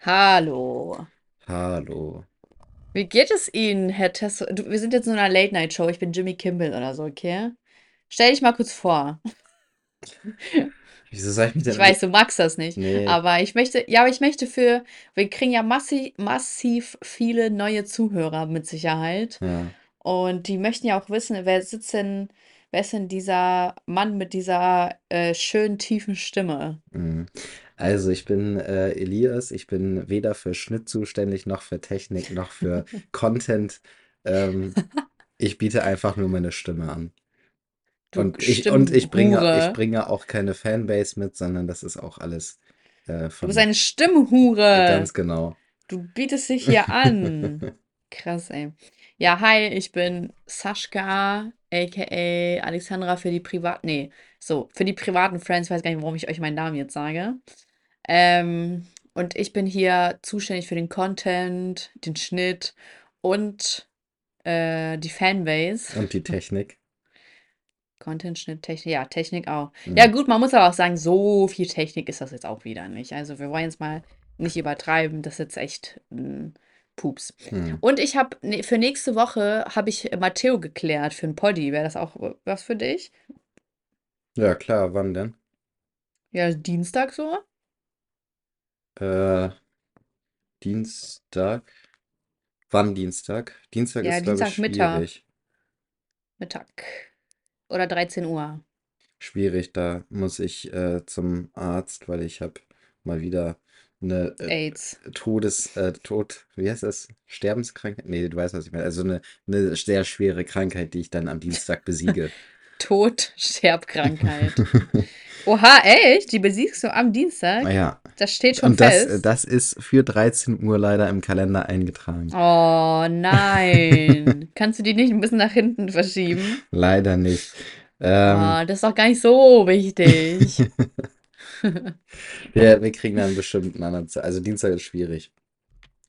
Hallo. Hallo. Wie geht es Ihnen, Herr Tesso? Du, wir sind jetzt in einer Late-Night-Show. Ich bin Jimmy Kimmel oder so, okay? Stell dich mal kurz vor. Wieso soll ich mich Ich denn an weiß, du magst das nicht, Nee, aber ich möchte, ja, aber ich möchte für, wir kriegen ja massi massiv viele neue Zuhörer mit Sicherheit. ja. Und die möchten ja auch wissen, wer sitzt denn, wer ist denn dieser Mann mit dieser äh, schönen, tiefen Stimme? mhm. Also ich bin äh, Elias, ich bin weder für Schnitt zuständig, noch für Technik, noch für Content. Ähm, ich biete einfach nur meine Stimme an. Du Und ich, und ich bringe, ich bringe auch keine Fanbase mit, sondern das ist auch alles äh, Du bist von eine Stimmhure. ganz genau. Du bietest dich hier an. Krass, ey. Ja, hi, ich bin Sascha, aka Alexandra für die Privat... Nee, so, für die privaten Friends, weiß gar nicht, warum ich euch meinen Namen jetzt sage. Ähm, und ich bin hier zuständig für den Content, den Schnitt und äh, die Fanbase. Und die Technik. Content, Schnitt, Technik, ja, Technik auch. Ja, Mhm. gut, man muss aber auch sagen, so viel Technik ist das jetzt auch wieder nicht. Also, wir wollen jetzt mal nicht übertreiben, das ist jetzt echt ein Pups. Mhm. Und ich habe ne, für nächste Woche habe ich Matteo geklärt für ein Poddy. Wäre das auch was für dich? Ja, klar, wann denn? Ja, Dienstag so? Äh, Dienstag. Wann Dienstag? Dienstag Ja, ist, glaube ich, Dienstagmittag, schwierig. Mittag oder 13 Uhr. Schwierig, da muss ich äh, zum Arzt, weil ich habe mal wieder eine äh, AIDS. Todes, äh, Tod, wie heißt das? Sterbenskrankheit? Nee, du weißt, was ich meine. Also eine, eine sehr schwere Krankheit, die ich dann am Dienstag besiege. Tod, Sterbkrankheit. Oha, echt? Die besiegst du am Dienstag? Ja, Das steht schon und das, äh, fest. das ist für 13 Uhr leider im Kalender eingetragen. Oh nein. Kannst du die nicht ein bisschen nach hinten verschieben? Leider nicht. Ähm, Oh, das ist doch gar nicht so wichtig. wir, wir kriegen dann bestimmt einen anderen Tag. Also Dienstag ist schwierig.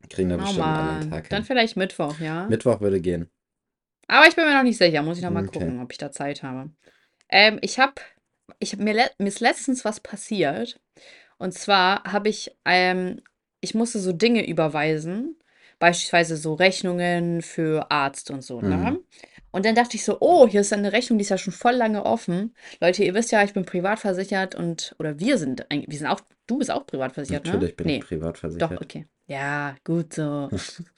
Wir kriegen da Oh bestimmt einen anderen. Tag Dann hin. vielleicht Mittwoch, ja? Mittwoch würde gehen. Aber ich bin mir noch nicht sicher. Muss ich noch mal Okay. gucken, ob ich da Zeit habe. Ähm, ich habe, ich mir, mir ist letztens was passiert. Und zwar habe ich, ähm, ich musste so Dinge überweisen. Beispielsweise so Rechnungen für Arzt und so, Mhm. ne? Und dann dachte ich so, oh, hier ist eine Rechnung, die ist ja schon voll lange offen. Leute, ihr wisst ja, ich bin privat versichert und, oder wir sind, eigentlich- wir sind auch, du bist auch privat versichert, ne? Natürlich bin ich Nee, privat doch, okay. Ja, gut so.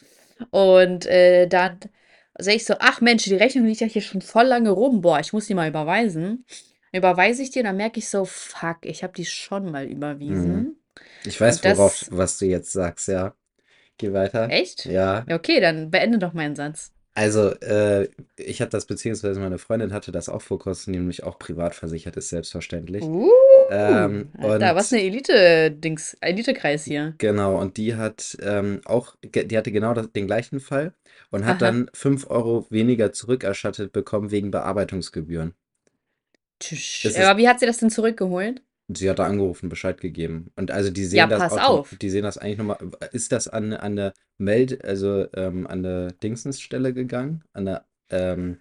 Und äh, dann sehe ich so, ach Mensch, die Rechnung liegt ja hier schon voll lange rum. Boah, ich muss die mal überweisen. Überweise ich und dann merke ich so, fuck, ich habe die schon mal Mhm. überwiesen. Ich weiß, Und worauf, das, was du jetzt sagst, ja. Geh weiter. echt? Ja, Ja, okay, dann beende doch meinen Satz. also äh, ich hatte das, beziehungsweise meine Freundin hatte das auch vor kurzem, nämlich auch privat versichert ist, selbstverständlich. Uh, Ähm, Alter, was eine Elite-Dings, Elite-Kreis hier. genau, und die hat ähm, auch, die hatte genau das, den gleichen Fall und hat Aha. dann 5 Euro weniger zurückerstattet bekommen wegen Bearbeitungsgebühren. Tschüss. Es ist, Aber wie hat sie das denn zurückgeholt? sie hat da angerufen, Bescheid gegeben. Und also die Ja, sehen das pass autom auf. die sehen das eigentlich nochmal, ist das an, an der Meld, also ähm, an der Dingsensstelle gegangen, an der ähm,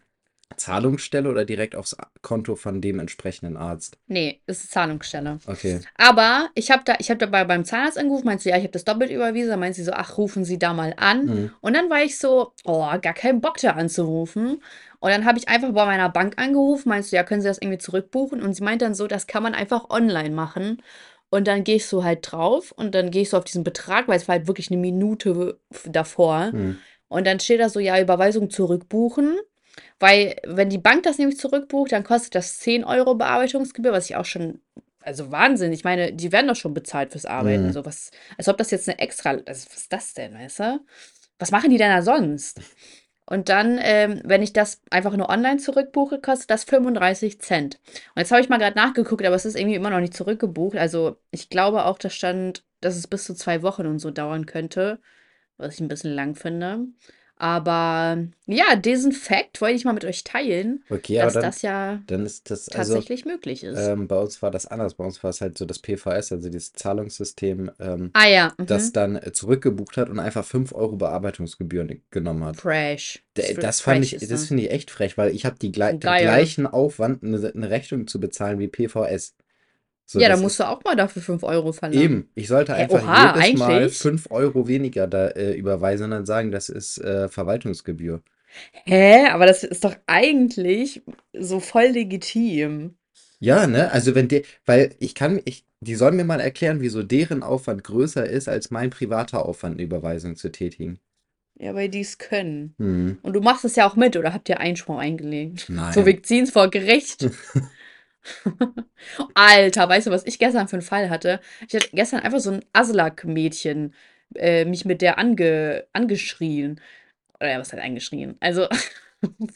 Zahlungsstelle oder direkt aufs Konto von dem entsprechenden Arzt? Nee, das ist Zahlungsstelle. Okay. Aber ich habe da, ich habe dabei beim Zahnarzt angerufen, meinte sie, ja, ich habe das doppelt überwiesen. Meinte sie so, ach, rufen Sie da mal an. Mhm. Und dann war ich so, oh, gar keinen Bock da anzurufen. Und dann habe ich einfach bei meiner Bank angerufen, meinte sie, ja, können Sie das irgendwie zurückbuchen? Und sie meint dann so, das kann man einfach online machen. Und dann gehe ich so halt drauf und dann gehe ich so auf diesen Betrag, weil es war halt wirklich eine Minute davor. Mhm. Und dann steht da so, ja, Überweisung zurückbuchen. Weil, wenn die Bank das nämlich zurückbucht, dann kostet das 10 Euro Bearbeitungsgebühr, was ich auch schon, also Wahnsinn. Ich meine, die werden doch schon bezahlt fürs Arbeiten. Mhm. So was, als ob das jetzt eine extra, also was ist das denn, weißt du? Was machen die denn da sonst? Und dann, ähm, wenn ich das einfach nur online zurückbuche, kostet das 35 Cent. Und jetzt habe ich mal gerade nachgeguckt, aber es ist irgendwie immer noch nicht zurückgebucht. Also ich glaube auch, da stand, dass es bis zu zwei Wochen und so dauern könnte, was ich ein bisschen lang finde. Aber ja, diesen Fact wollte ich mal mit euch teilen, Okay, dass dann, das ja dann ist das, also tatsächlich möglich ist. ähm, bei uns war das anders. Bei uns war es halt so das PVS, also dieses Zahlungssystem, ähm, Ah ja, das mhm. dann äh, zurückgebucht hat und einfach 5 Euro Bearbeitungsgebühren genommen hat. Fresh. Das Das fand fresh ich, ist das das. finde ich echt frech, weil ich habe den gleichen Aufwand, eine, eine Rechnung zu bezahlen wie PVS. So, Ja, dann musst du auch mal dafür 5 Euro verlangen. eben. Ich sollte einfach oha, jedes Mal eigentlich? 5 Euro weniger da äh, überweisen und dann sagen, das ist äh, Verwaltungsgebühr. Hä? Aber das ist doch eigentlich so voll legitim. Ja, ne? Also wenn der, weil ich kann, ich, die sollen mir mal erklären, wieso deren Aufwand größer ist, als mein privater Aufwand, eine Überweisung zu tätigen. Ja, weil die es können. Hm. Und du machst es ja auch mit, oder habt ihr Einspruch eingelegt? So, Nein. wir ziehen es vor Gericht. Alter, weißt du, was ich gestern für einen Fall hatte? Ich hatte gestern einfach so ein Aslak-Mädchen äh, mich mit der ange angeschrien. Oder ja, was heißt angeschrien? Also,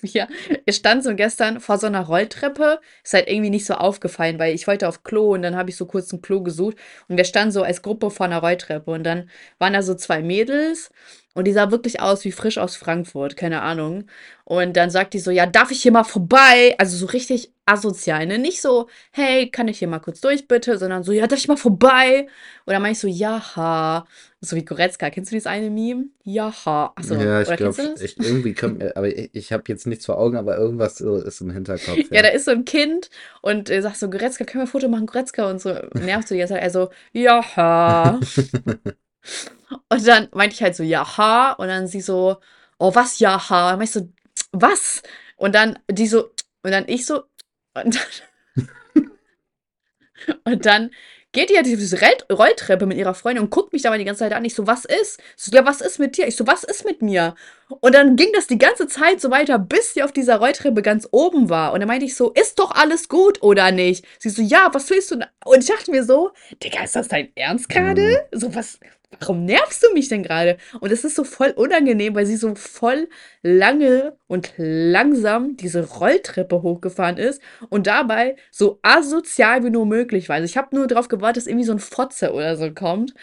wir, wir standen so gestern vor so einer Rolltreppe. Ist halt irgendwie nicht so aufgefallen, weil ich wollte auf Klo und dann habe ich so kurz ein Klo gesucht. Und wir standen so als Gruppe vor einer Rolltreppe. Und dann waren da so zwei Mädels. Und die sah wirklich aus wie frisch aus Frankfurt, keine Ahnung. Und dann sagt die so, ja, darf ich hier mal vorbei? Also so richtig asozial, ne? Nicht so, hey, kann ich hier mal kurz durch, bitte? Sondern so, ja, darf ich mal vorbei? Und dann meine ich so, jaha. So wie Goretzka. Kennst du dieses eine Meme? Jaha. Achso, Ja, ich glaube, du irgendwie kommt mir, aber ich, ich habe jetzt nichts vor Augen, aber irgendwas so ist im Hinterkopf. Ja, da ist so ein Kind und äh, sagt so, Goretzka, können wir ein Foto machen, Goretzka? Und so nervt so die ganze Zeit. Also, jaha. Und dann meinte ich halt so, jaha. Und dann sie so, oh, was, jaha? Und dann meinte ich so, was? Und dann die so, und dann ich so, und dann, und dann geht die halt diese Rolltreppe mit ihrer Freundin und guckt mich dabei die ganze Zeit an. Ich so, was ist? So, ja, was ist mit dir? Ich so, was ist mit mir? Und dann ging das die ganze Zeit so weiter, bis sie auf dieser Rolltreppe ganz oben war. Und dann meinte ich so, ist doch alles gut oder nicht? Sie so, ja, was willst du? Und ich dachte mir so, Digga, ist das dein Ernst gerade? So, was, warum nervst du mich denn gerade? Und es ist so voll unangenehm, weil sie so voll lange und langsam diese Rolltreppe hochgefahren ist und dabei so asozial wie nur möglich war. Also ich habe nur darauf gewartet, dass irgendwie so ein Fotze oder so kommt.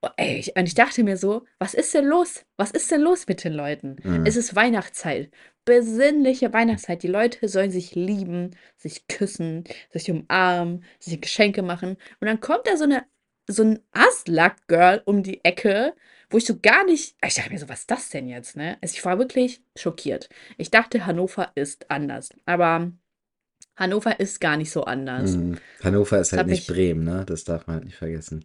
Oh, ey, ich, und ich dachte mir so, was ist denn los? Was ist denn los mit den Leuten? Mhm. Es ist Weihnachtszeit. Besinnliche Weihnachtszeit. Die Leute sollen sich lieben, sich küssen, sich umarmen, sich Geschenke machen. Und dann kommt da so eine so ein Aslak-Girl um die Ecke, wo ich so gar nicht. Ich dachte mir so, was ist das denn jetzt, ne? Also ich war wirklich schockiert. Ich dachte, Hannover ist anders. Aber Hannover ist gar nicht so anders. Mhm. Hannover ist Das halt nicht mich- Bremen, ne? Das darf man halt nicht vergessen.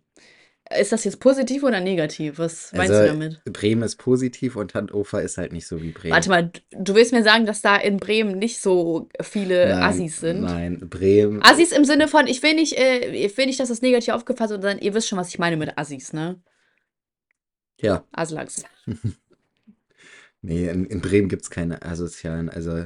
Ist das jetzt positiv oder negativ? Was meinst Also, du damit? Bremen ist positiv und Hannover ist halt nicht so wie Bremen. Warte mal, du willst mir sagen, dass da in Bremen nicht so viele Nein, Assis sind? Nein, Bremen. Assis im Sinne von, ich will nicht, äh, ich will nicht, dass das negativ aufgefasst wird, sondern ihr wisst schon, was ich meine mit Assis, ne? Ja, Aslaks. nee, in, in Bremen gibt es keine asozialen, also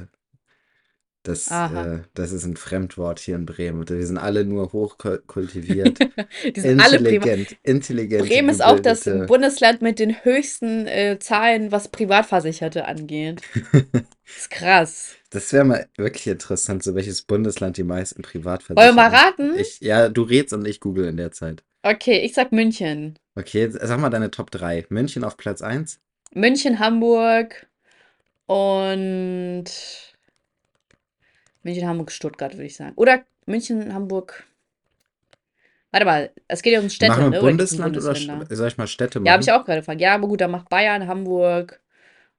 das, äh, das ist ein Fremdwort hier in Bremen. Wir sind alle nur hochkultiviert, Die sind alle privat. intelligent, intelligent. Bremen ist auch das Bundesland mit den höchsten äh, Zahlen, was Privatversicherte angeht. ist krass. Das wäre mal wirklich interessant, so welches Bundesland die meisten Wollen wir Privatversicherten. mal raten? Ich, ja, du redst und ich google in der Zeit. Okay, ich sag München. Okay, sag mal deine Top 3. München auf Platz 1. München, Hamburg und München, Hamburg, Stuttgart, würde ich sagen. Oder München, Hamburg. Warte mal, es geht ja um Städte, Machen ne? wir Oder um Bundesland oder? St- soll ich mal Städte Ja, habe ich machen? auch gerade gefragt. Ja, aber gut, dann mach Bayern, Hamburg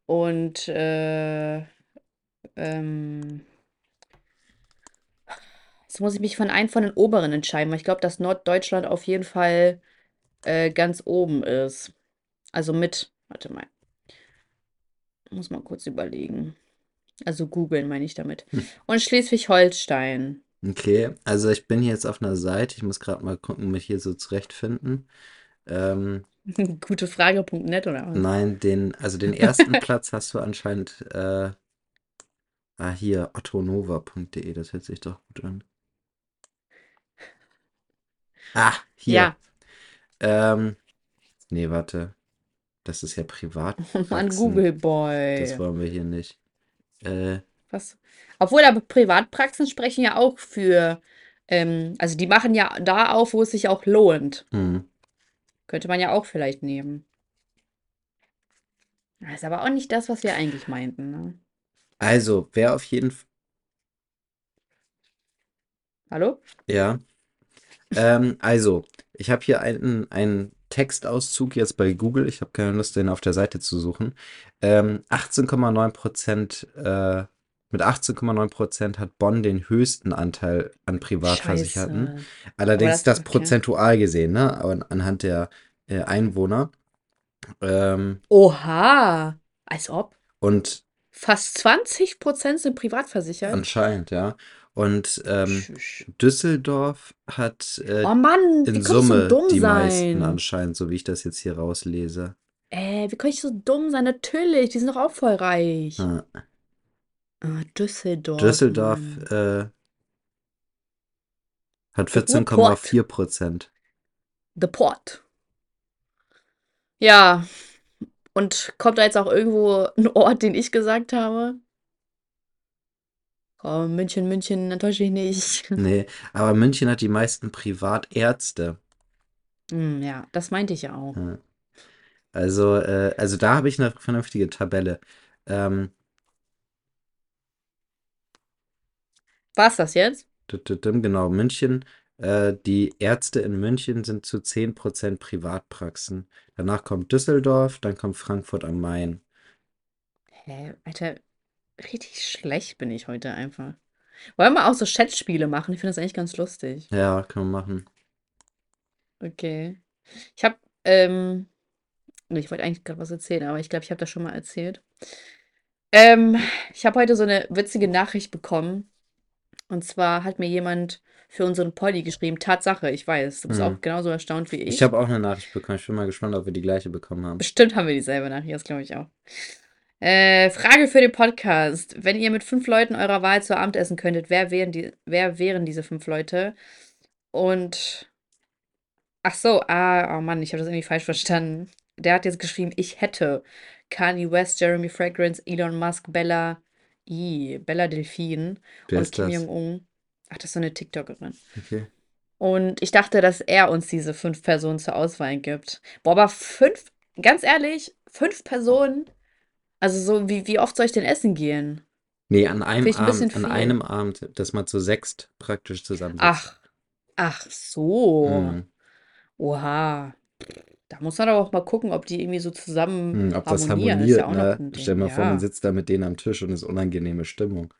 und äh, ähm, jetzt muss ich mich von einem von den oberen entscheiden, weil ich glaube, dass Norddeutschland auf jeden Fall äh, ganz oben ist. Also mit, warte mal, muss mal kurz überlegen. Also googeln meine ich damit. Hm. Und Schleswig-Holstein. Okay, also ich bin hier jetzt auf einer Seite. Ich muss gerade mal gucken, mich hier so zurechtfinden. Ähm, Gutefrage.net oder was? nein, den, also den ersten Platz hast du anscheinend. Äh, ah, hier, ottonova.de, das hört sich doch gut an. Ah, hier. Ja, Ähm, nee, warte. Das ist ja privat. oh Mann. Google Boy. Das wollen wir hier nicht. Äh, Was? Obwohl, aber Privatpraxen sprechen ja auch für, ähm, also die machen ja da auf, wo es sich auch lohnt. hm. Könnte man ja auch vielleicht nehmen. Das ist aber auch nicht das, was wir eigentlich meinten, ne? Also, wer auf jeden Fall. Hallo? Ja. Ähm, also, ich habe hier einen, einen Textauszug jetzt bei Google. Ich habe keine Lust, den auf der Seite zu suchen. Ähm, 18,9% äh, Mit 18,9% hat Bonn den höchsten Anteil an Privatversicherten. Scheiße. Allerdings das- das okay. prozentual gesehen, ne? an- Anhand der äh, Einwohner. Ähm, Oha. Als ob. und Fast 20% sind privatversichert. anscheinend, ja. Und ähm. Düsseldorf hat äh, Oh Mann, in so Summe dumm die meisten sein? anscheinend, so wie ich das jetzt hier rauslese. Äh, wie kann ich so dumm sein? Natürlich, die sind doch auch voll reich. Ja. Ah, Düsseldorf. Düsseldorf äh, hat The Port. 14,4 Prozent. The Port. Ja. Und kommt da jetzt auch irgendwo ein Ort, den ich gesagt habe? Oh, München, München, enttäusche ich nicht. Nee, aber München hat die meisten Privatärzte. Hm, ja, das meinte ich ja auch. Ja. Also, äh, also da habe ich eine vernünftige Tabelle. Ähm, War's das jetzt? genau, München, äh, die Ärzte in München sind zu 10% Privatpraxen. Danach kommt Düsseldorf, dann kommt Frankfurt am Main. Hä, Alter, richtig schlecht bin ich heute einfach. Wollen wir auch so Chatspiele machen? Ich finde das eigentlich ganz lustig. Ja, kann man machen. Okay. Ich habe, ähm, nee, ich wollte eigentlich gerade was erzählen, aber ich glaube, ich habe das schon mal erzählt. Ähm, ich habe heute so eine witzige Nachricht bekommen. Und zwar hat mir jemand für unseren Poddy geschrieben, Tatsache, ich weiß, du bist Mhm. auch genauso erstaunt wie ich. Ich habe auch eine Nachricht bekommen. Ich bin mal gespannt, ob wir die gleiche bekommen haben. Bestimmt haben wir dieselbe Nachricht, das glaube ich auch. Äh, Frage für den Podcast. Wenn ihr mit fünf Leuten eurer Wahl zu Abend essen könntet, wer wären, die, wer wären diese fünf Leute? Und. Ach so, ah, oh Mann, ich habe das irgendwie falsch verstanden. Der hat jetzt geschrieben, ich hätte Kanye West, Jeremy Fragrance, Elon Musk, Bella, I, Bella Delphine Wer und Kim? Jong-un. Ach, das ist so eine TikTokerin. Okay. Und ich dachte, dass er uns diese fünf Personen zur Auswahl gibt. Boah, aber fünf, ganz ehrlich, fünf Personen, also so, wie, wie oft soll ich denn essen gehen? Nee, an einem ein Abend, an viel. einem Abend, dass man zu sechst praktisch zusammensitzt. Ach, ach so. Mhm. Oha. Da muss man aber auch mal gucken, ob die irgendwie so zusammen Hm, ob das harmonieren. Ja harmoniert, auch noch ne? Stell dir mal vor, man Ja. sitzt da mit denen am Tisch und ist unangenehme Stimmung.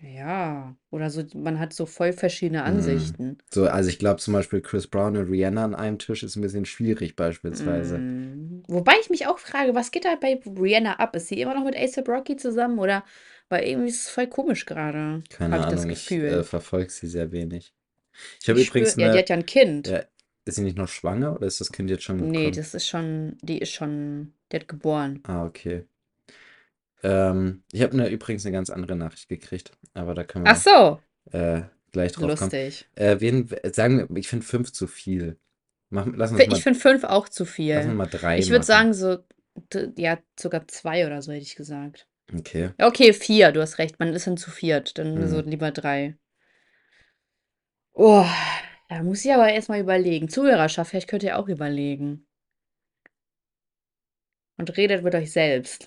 Ja. Oder so, man hat so voll verschiedene Mhm. Ansichten. So, also ich glaube zum Beispiel Chris Brown und Rihanna an einem Tisch ist ein bisschen schwierig beispielsweise. Mm. Wobei ich mich auch frage, was geht da bei Rihanna ab? Ist sie immer noch mit A$AP Rocky zusammen oder? Weil irgendwie ist es voll komisch gerade. Keine ich das Ahnung, ich Gefühl. äh, verfolge sie sehr wenig. Ich habe Ich übrigens spür, ja, die eine, hat ja ein Kind. ja, ist sie nicht noch schwanger oder ist das Kind jetzt schon Nee, gekommen? das ist schon, die ist schon, die hat geboren. Ah, okay. Ähm, ich habe eine, übrigens eine ganz andere Nachricht gekriegt, aber da können Ach so, wir äh, gleich drauf kommen. lustig. Äh, wen, sagen wir, ich finde fünf zu viel. Mach, lass uns mal, Ich finde fünf auch zu lass uns viel. mal drei Ich würde machen. sagen, so, ja, sogar zwei oder so hätte ich gesagt. Okay. Okay, vier, du hast recht. Man ist dann zu viert. Dann so Mhm. lieber drei. Oh, da muss ich aber erstmal überlegen. Zuhörerschaft, vielleicht könnt ihr auch überlegen. Und redet mit euch selbst.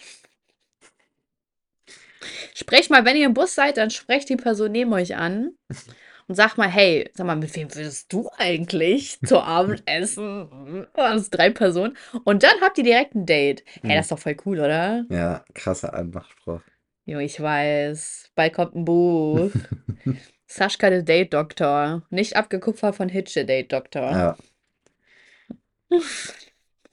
Sprecht mal, wenn ihr im Bus seid, dann sprecht die Person neben euch an und sagt mal, hey, sag mal, mit wem würdest du eigentlich zu Abend essen? Das sind drei Personen. Und dann habt ihr direkt ein Date. Hey, Mhm. das ist doch voll cool, oder? Ja, krasser Anmachspruch. Jo, ich weiß. Bald kommt ein Buch. Sascha, der Date-Doktor. Nicht abgekupfert von Hitch, der Date-Doktor. Ja.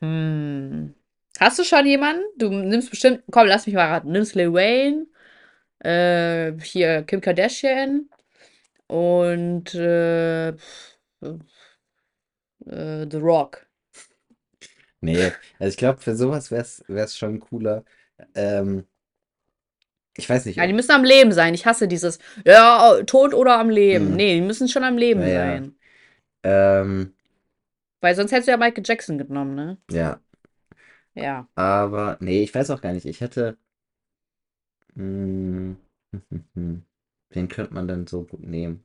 Hm. Hast du schon jemanden? Du nimmst bestimmt, komm, lass mich mal raten. Nimmst Lil Wayne, äh, hier Kim Kardashian und äh, äh, The Rock. Nee, also ich glaube, für sowas wäre es schon cooler. Ähm, ich weiß nicht, Ja, die ob, müssen am Leben sein. Ich hasse dieses, ja, tot oder am Leben. Mhm. Nee, die müssen schon am Leben Ja, ja. sein. ähm, Weil sonst hättest du ja Michael Jackson genommen, ne? ja, Ja. aber nee, ich weiß auch gar nicht. Ich hätte, hm, wen könnte man denn so gut nehmen?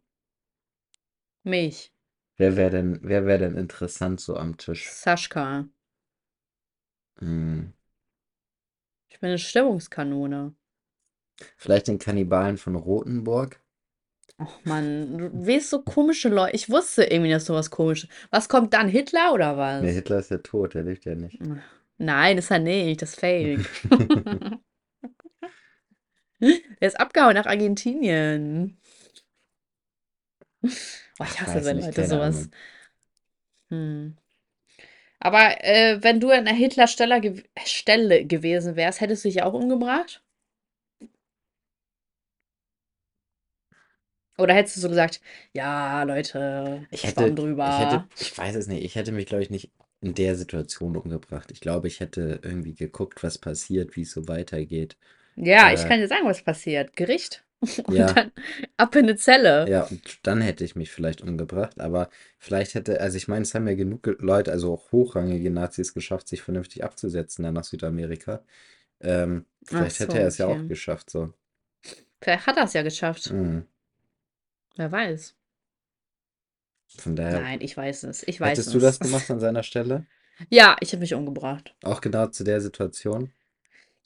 Mich. Wer wäre denn, wer wäre denn interessant so am Tisch? Sascha. Hm, Ich bin eine Stimmungskanone. vielleicht den Kannibalen von Rothenburg? Och Mann, du weißt so komische Leute. Ich wusste irgendwie, dass sowas komisches. Was kommt dann? Hitler oder was? Nee, Hitler ist ja tot, der lebt ja nicht. Nein, ist er nicht. Das ist fake. Der ist abgehauen nach Argentinien. Oh, ich hasse, wenn Leute sowas. Hm. Aber äh, wenn du an der Hitler-Stelle gew Stelle gewesen wärst, hättest du dich auch umgebracht? Oder hättest du so gesagt, ja, Leute, Ich hätte, ich hätte, drüber. ich weiß es nicht, ich hätte mich, glaube ich, nicht in der Situation umgebracht. Ich glaube, ich hätte irgendwie geguckt, was passiert, wie es so weitergeht. Ja, ich Äh, kann dir sagen, was passiert. Gericht. Und ja, dann ab in eine Zelle. ja, und dann hätte ich mich vielleicht umgebracht, aber vielleicht hätte, also ich meine, es haben ja genug Ge- Leute, also auch hochrangige Nazis geschafft, sich vernünftig abzusetzen dann nach Südamerika. Ähm, vielleicht hätte so, er es ja auch okay. geschafft, so. Vielleicht hat er es ja geschafft. Mhm. Wer weiß. Von daher, Nein, ich weiß es. Ich weiß hättest du es. das gemacht an seiner Stelle? Ja, ich habe mich umgebracht. Auch genau zu der Situation?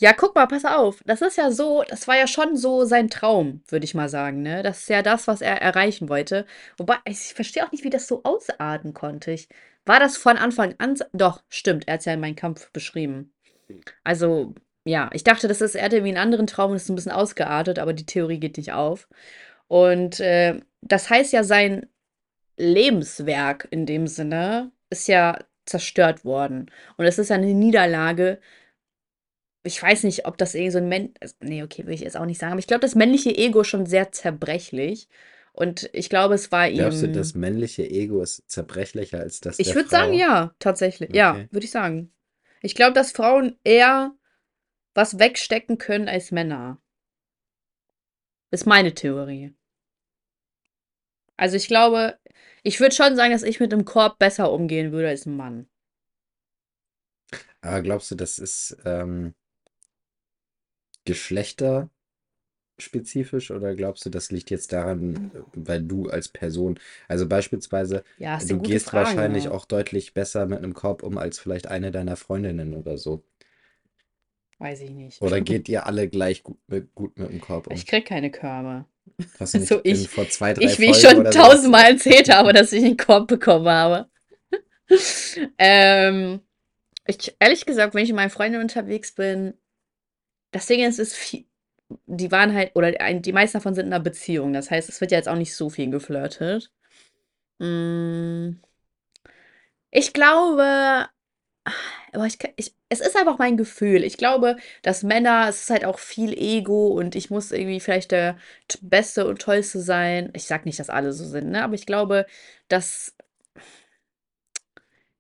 Ja, guck mal, pass auf. Das ist ja so, das war ja schon so sein Traum, würde ich mal sagen, ne? Das ist ja das, was er erreichen wollte. Wobei, ich verstehe auch nicht, wie das so ausarten konnte. Ich, war das von Anfang an? Doch, stimmt, er hat es ja in meinem Kampf beschrieben. Also, ja, ich dachte, das ist, er hatte irgendwie einen anderen Traum und ist ein bisschen ausgeartet, aber die Theorie geht nicht auf. Und äh, das heißt ja, sein Lebenswerk in dem Sinne ist ja zerstört worden. Und es ist ja eine Niederlage. Ich weiß nicht, ob das irgendwie so ein Män also, nee, okay, will ich jetzt auch nicht sagen, aber ich glaube, das männliche Ego ist schon sehr zerbrechlich. Und ich glaube, es war Glaubst du, das ihm. männliche Ego ist zerbrechlicher als das Ich würde sagen, ja, tatsächlich. Ja, Okay. würde ich sagen. Ich glaube, dass Frauen eher was wegstecken können als Männer. Ist meine Theorie. Also ich glaube, ich würde schon sagen, dass ich mit einem Korb besser umgehen würde als ein Mann. Aber glaubst du, das ist ähm, geschlechterspezifisch oder glaubst du, das liegt jetzt daran, weil du als Person, also beispielsweise, Ja, du gehst wahrscheinlich Frage. auch deutlich besser mit einem Korb um als vielleicht eine deiner Freundinnen oder so. Weiß ich nicht. Oder geht ihr alle gleich gut mit, gut mit dem Korb Ich um? krieg keine Körbe. Hast du nicht So ich, vor zwei, drei ich, wie ich schon tausendmal erzählt habe, dass ich einen Korb bekommen habe. ähm, ich, ehrlich gesagt, wenn ich mit meinen Freunden unterwegs bin, das Ding ist, ist viel, die waren halt, oder die meisten davon sind in einer Beziehung. Das heißt, es wird ja jetzt auch nicht so viel geflirtet. Mm, ich glaube, aber ich, kann- ich, es ist einfach mein Gefühl. Ich glaube, dass Männer, es ist halt auch viel Ego und ich muss irgendwie vielleicht der Beste und Tollste sein. Ich sag nicht, dass alle so sind, ne? Aber ich glaube, dass,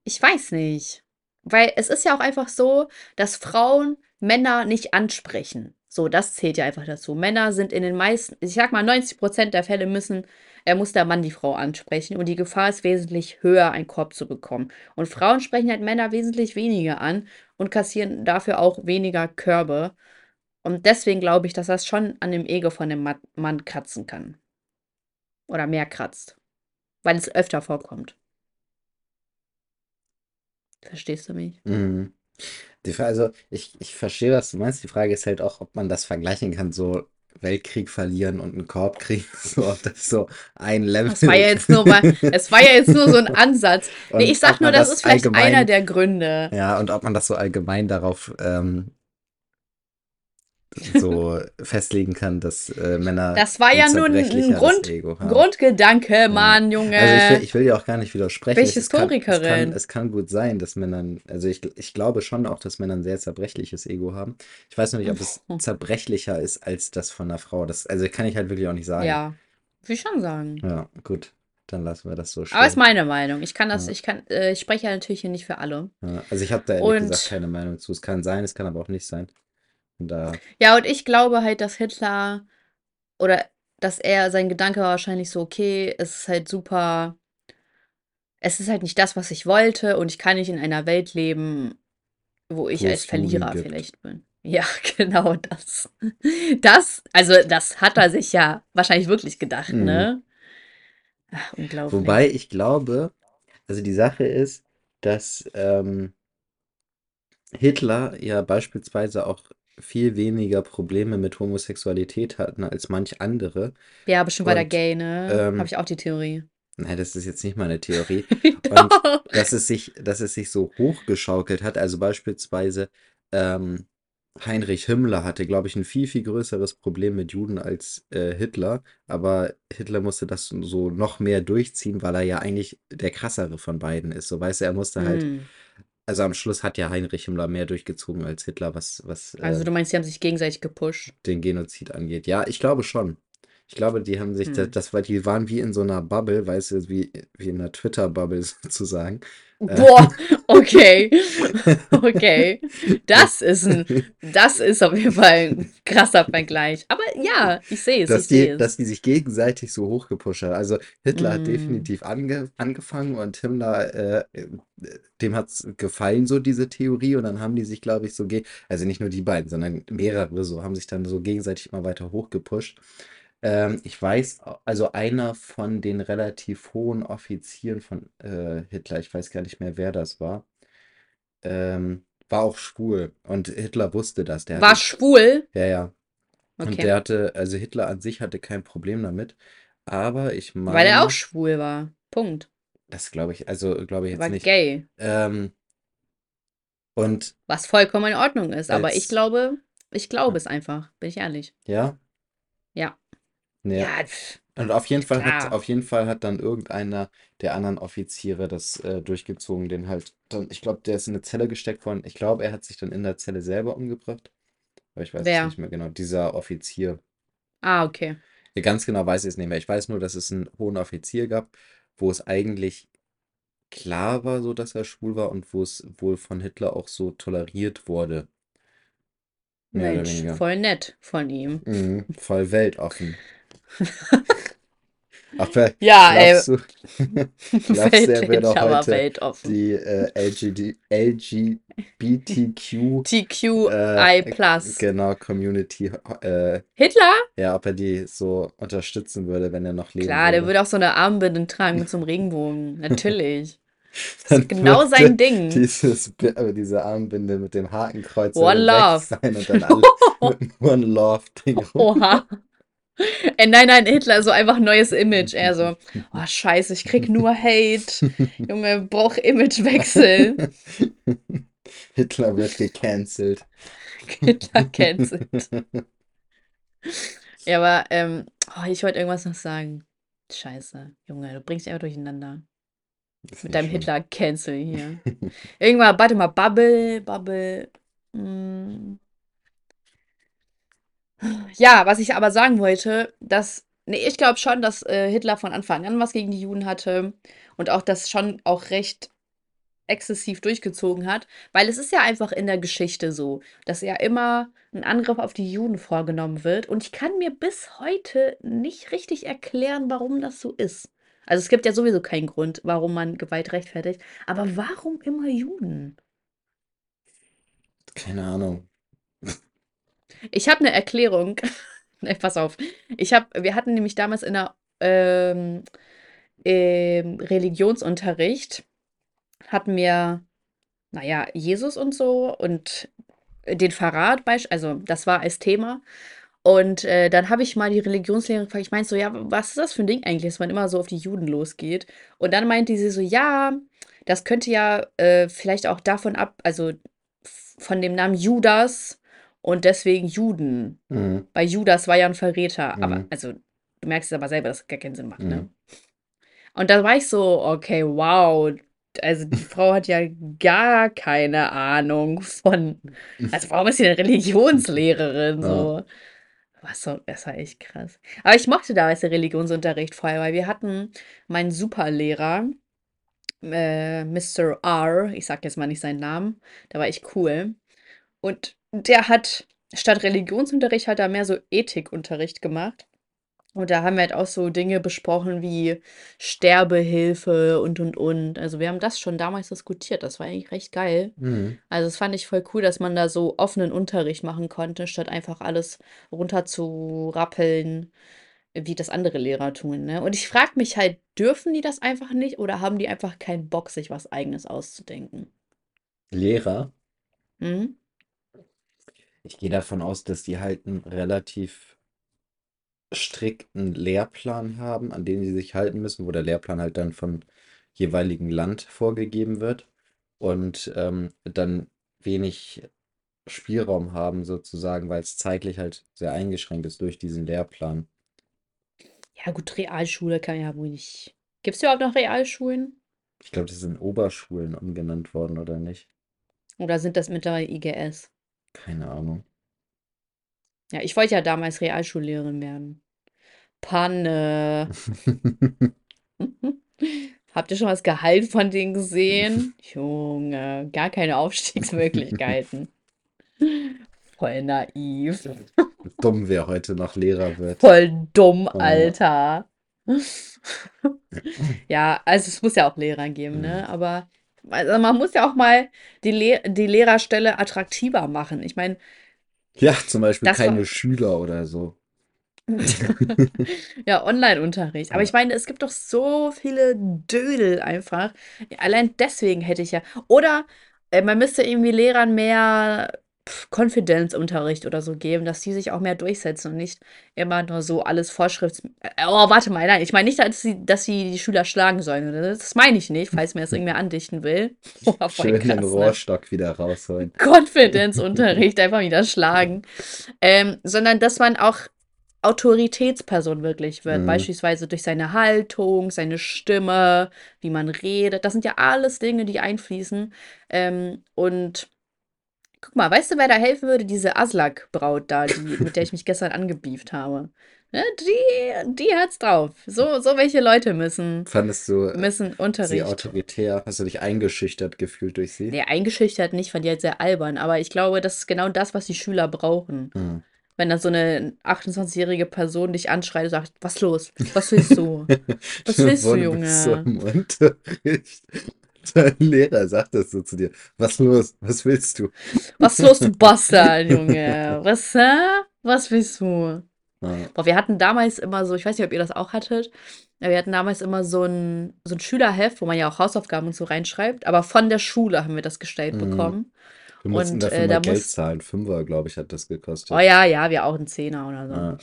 ich weiß nicht. Weil es ist ja auch einfach so, dass Frauen Männer nicht ansprechen. So, das zählt ja einfach dazu. Männer sind in den meisten, ich sag mal, 90% der Fälle müssen, er muss der Mann die Frau ansprechen und die Gefahr ist wesentlich höher, einen Korb zu bekommen. Und Frauen sprechen halt Männer wesentlich weniger an und kassieren dafür auch weniger Körbe. Und deswegen glaube ich, dass das schon an dem Ego von dem Ma- Mann kratzen kann. Oder mehr kratzt. Weil es öfter vorkommt. Verstehst du mich? Mhm. Die Frage, also ich, ich verstehe, was du meinst. Die Frage ist halt auch, ob man das vergleichen kann, so Weltkrieg verlieren und einen Korb kriegen, so ob das so ein Level Das war ja jetzt nur mal, es war ja jetzt nur so ein Ansatz. Nee, ich sag nur, das das ist vielleicht einer der Gründe. ja, und ob man das so allgemein darauf ähm, so festlegen kann, dass äh, Männer Das war ja nur ein, Grund. Grundgedanke. Mann, Also ich will, Junge. ich will ja auch gar nicht widersprechen. Bin ich Es, es kann, es kann, Historikerin? es kann gut sein, dass Männer, also ich, ich glaube schon auch, dass Männer ein sehr zerbrechliches Ego haben. Ich weiß nur nicht, ob es zerbrechlicher ist als das von einer Frau. Das, also kann ich halt wirklich auch nicht sagen. Ja, würde ich schon sagen. Ja, gut, dann lassen wir das so Aber ist stehen. meine Meinung. Ich kann das, Ja, ich kann, äh, ich spreche ja natürlich hier nicht für alle. ja. Also ich habe da ehrlich gesagt Und keine Meinung zu. Es kann sein, es kann aber auch nicht sein. Und da, ja, und ich glaube halt, dass Hitler oder dass er, sein Gedanke war wahrscheinlich so, okay, es ist halt super, es ist halt nicht das, was ich wollte und ich kann nicht in einer Welt leben, wo ich wo als Verlierer vielleicht bin. Ja, genau das. Das, also das hat er sich ja wahrscheinlich wirklich gedacht, Mhm. ne? Ach, unglaublich. Wobei ich glaube, also die Sache ist, dass ähm, Hitler ja beispielsweise auch viel weniger Probleme mit Homosexualität hatten als manch andere. Ja, bestimmt war der Und gay, ne? Habe ähm, ich auch die Theorie. nein, das ist jetzt nicht meine Theorie. Und dass es sich, dass es sich so hochgeschaukelt hat, also beispielsweise ähm, Heinrich Himmler hatte, glaube ich, ein viel, viel größeres Problem mit Juden als äh, Hitler. Aber Hitler musste das so noch mehr durchziehen, weil er ja eigentlich der krassere von beiden ist. So weißt du, er musste halt, Hm. Also am Schluss hat ja Heinrich Himmler mehr durchgezogen als Hitler, was, was Also äh, du meinst, die haben sich gegenseitig gepusht. den Genozid angeht. Ja, ich glaube schon. Ich glaube, die haben sich, das, Hm. das war, die waren wie in so einer Bubble, weißt du, wie, wie in einer Twitter-Bubble sozusagen. Äh, Boah, okay. Okay. Das ist ein, das ist auf jeden Fall ein krasser Vergleich. Aber ja, ich sehe es, dass die, es. dass die sich gegenseitig so hochgepusht haben. Also Hitler hat Mm, definitiv ange, angefangen und Himmler, äh, dem hat es gefallen, so diese Theorie. Und dann haben die sich, glaube ich, so, also nicht nur die beiden, sondern mehrere so, haben sich dann so gegenseitig mal weiter hochgepusht. Ähm, ich weiß, also einer von den relativ hohen Offizieren von äh, Hitler, ich weiß gar nicht mehr, wer das war, ähm, war auch schwul. Und Hitler wusste das. Der war hatte, schwul. ja, ja. Und Okay. der hatte, also Hitler an sich hatte kein Problem damit. Aber ich Weil er auch meine, schwul war. Punkt. das glaube ich, also glaube ich jetzt war nicht. gay. Ähm, und Was vollkommen in Ordnung ist. Aber ich glaube, ich glaube es einfach. Bin ich ehrlich. ja, Ja. Ja, pff, Und auf jeden Fall hat, auf jeden Fall hat dann irgendeiner der anderen Offiziere das äh, durchgezogen, den halt dann, ich glaube, der ist in eine Zelle gesteckt worden. Ich glaube, er hat sich dann in der Zelle selber umgebracht. Aber ich weiß es Wer? nicht mehr genau. Dieser Offizier. Ah, okay. Ja, ganz genau weiß ich es nicht mehr. Ich weiß nur, dass es einen hohen Offizier gab, wo es eigentlich klar war, so dass er schwul war und wo es wohl von Hitler auch so toleriert wurde, mehr Mensch, voll nett von ihm. Mhm, voll weltoffen. Aber Ja, ey, glaubst du, glaubst du, er würde aber heute die äh, LGD, LGBTQ TQI äh, Plus. genau Community äh, Hitler? ja, ob er die so unterstützen würde, wenn er noch leben Klar, der würde. würde auch so eine Armbinde tragen mit so einem Regenbogen. Natürlich. Das ist genau sein würde Ding. dieses, äh, diese Armbinde mit dem Hakenkreuz One würde Love. sein und dann alle mit One Love Ding. Oha. Äh, nein, nein, Hitler, so einfach neues Image. Er so, oh scheiße, ich krieg nur Hate. Junge, brauch Imagewechsel. Hitler wird gecancelt. Hitler cancelt. Ja, aber ähm, oh, ich wollte irgendwas noch sagen. Scheiße, Junge, du bringst dich einfach durcheinander. Ist Mit deinem. Hitler-Cancel hier. Irgendwann, warte mal, Bubble, Bubble. Mm. Ja, was ich aber sagen wollte, dass, nee, ich glaube schon, dass äh, Hitler von Anfang an was gegen die Juden hatte und auch das schon auch recht exzessiv durchgezogen hat, weil es ist ja einfach in der Geschichte so, dass ja immer ein Angriff auf die Juden vorgenommen wird und ich kann mir bis heute nicht richtig erklären, warum das so ist. Also es gibt ja sowieso keinen Grund, warum man Gewalt rechtfertigt, aber warum immer Juden? Keine Ahnung. Ich habe eine Erklärung. Ne, pass auf. Ich habe, wir hatten nämlich damals in der ähm, im Religionsunterricht hatten wir, naja, Jesus und so und den Verrat, also das war als Thema. Und äh, dann habe ich mal die Religionslehrerin gefragt, ich meinte so, ja, was ist das für ein Ding eigentlich, dass man immer so auf die Juden losgeht? Und dann meinte sie so, ja, das könnte ja äh, vielleicht auch davon ab, also von dem Namen Judas und deswegen Juden. Mhm. Weil Judas war ja ein Verräter. Aber, Mhm. also, du merkst es aber selber, dass es gar keinen Sinn macht, ne? Mhm. Und da war ich so, okay, wow. Also die Frau hat ja gar keine Ahnung von. Also warum ist sie eine Religionslehrerin? Ja. So. Was so, das war echt krass. Aber ich mochte damals den Religionsunterricht vorher, weil wir hatten meinen Superlehrer, äh, Mr. R, ich sag jetzt mal nicht seinen Namen, da war echt cool. Und der hat statt Religionsunterricht hat er mehr so Ethikunterricht gemacht. Und da haben wir halt auch so Dinge besprochen wie Sterbehilfe und und und. Also wir haben das schon damals diskutiert. Das war eigentlich recht geil. Mhm. Also das fand ich voll cool, dass man da so offenen Unterricht machen konnte, statt einfach alles runterzurappeln, wie das andere Lehrer tun, ne? Und ich frage mich halt, dürfen die das einfach nicht oder haben die einfach keinen Bock, sich was Eigenes auszudenken? Lehrer. Mhm. Ich gehe davon aus, dass die halt einen relativ strikten Lehrplan haben, an den sie sich halten müssen, wo der Lehrplan halt dann vom jeweiligen Land vorgegeben wird und ähm, dann wenig Spielraum haben, sozusagen, weil es zeitlich halt sehr eingeschränkt ist durch diesen Lehrplan. Ja, gut, Realschule kann ja wohl nicht. Gibt es überhaupt noch Realschulen? Ich glaube, das sind Oberschulen umgenannt worden, oder nicht? Oder sind das mittlerweile IGS? Keine Ahnung. Ja, ich wollte ja damals Realschullehrerin werden. Panne. Habt ihr schon das Gehalt von denen gesehen? Junge, gar keine Aufstiegsmöglichkeiten. Voll naiv. Dumm, wer heute noch Lehrer wird. Voll dumm, Oh. Alter. Ja, also es muss ja auch Lehrer geben, Mhm. ne? Aber also man muss ja auch mal die, Le die Lehrerstelle attraktiver machen. Ich meine, Ja, zum Beispiel war- keine Schüler oder so. ja, Online-Unterricht. Aber ich meine, es gibt doch so viele Dödel einfach. Allein deswegen hätte ich ja. Oder äh, man müsste irgendwie Lehrern mehr Konfidenzunterricht oder so geben, dass die sich auch mehr durchsetzen und nicht immer nur so alles Vorschrifts. Äh, Oh, warte mal, nein, ich meine nicht, dass sie, dass sie die Schüler schlagen sollen. Das meine ich nicht, falls mir das irgendwer andichten will. Oh, Schön den krass, ne? Rohrstock wieder rausholen. Konfidenzunterricht einfach wieder schlagen. Ähm, sondern dass man auch Autoritätsperson wirklich wird. Mhm. Beispielsweise durch seine Haltung, seine Stimme, wie man redet. Das sind ja alles Dinge, die einfließen. Ähm, und guck mal, weißt du, wer da helfen würde? Diese Aslak-Braut da, die, mit der ich mich gestern angebieft habe. Ne? Die, die hat's drauf. So, so welche Leute müssen, Fandest du müssen sie Unterricht. autoritär? Hast du dich eingeschüchtert gefühlt durch sie? Nee, eingeschüchtert nicht, fand die halt sehr albern, aber ich glaube, das ist genau das, was die Schüler brauchen. Hm. Wenn da so eine 28-jährige Person dich anschreit und sagt, was los? Was willst du? Was willst du, bist du Junge? im Unterricht. Dein Lehrer sagt das so zu dir. Was los? Was willst du? Was los, du Bastard, Junge? Was, hä? Was willst du? Ja. Boah, wir hatten damals immer so, ich weiß nicht, ob ihr das auch hattet, wir hatten damals immer so ein, so ein Schülerheft, wo man ja auch Hausaufgaben und so reinschreibt, aber von der Schule haben wir das gestellt Mhm. bekommen. Wir mussten Und, dafür äh, da Geld muss- zahlen. Fünfer, glaube ich, hat das gekostet. Oh ja, ja, wir auch ein Zehner oder so. Ja.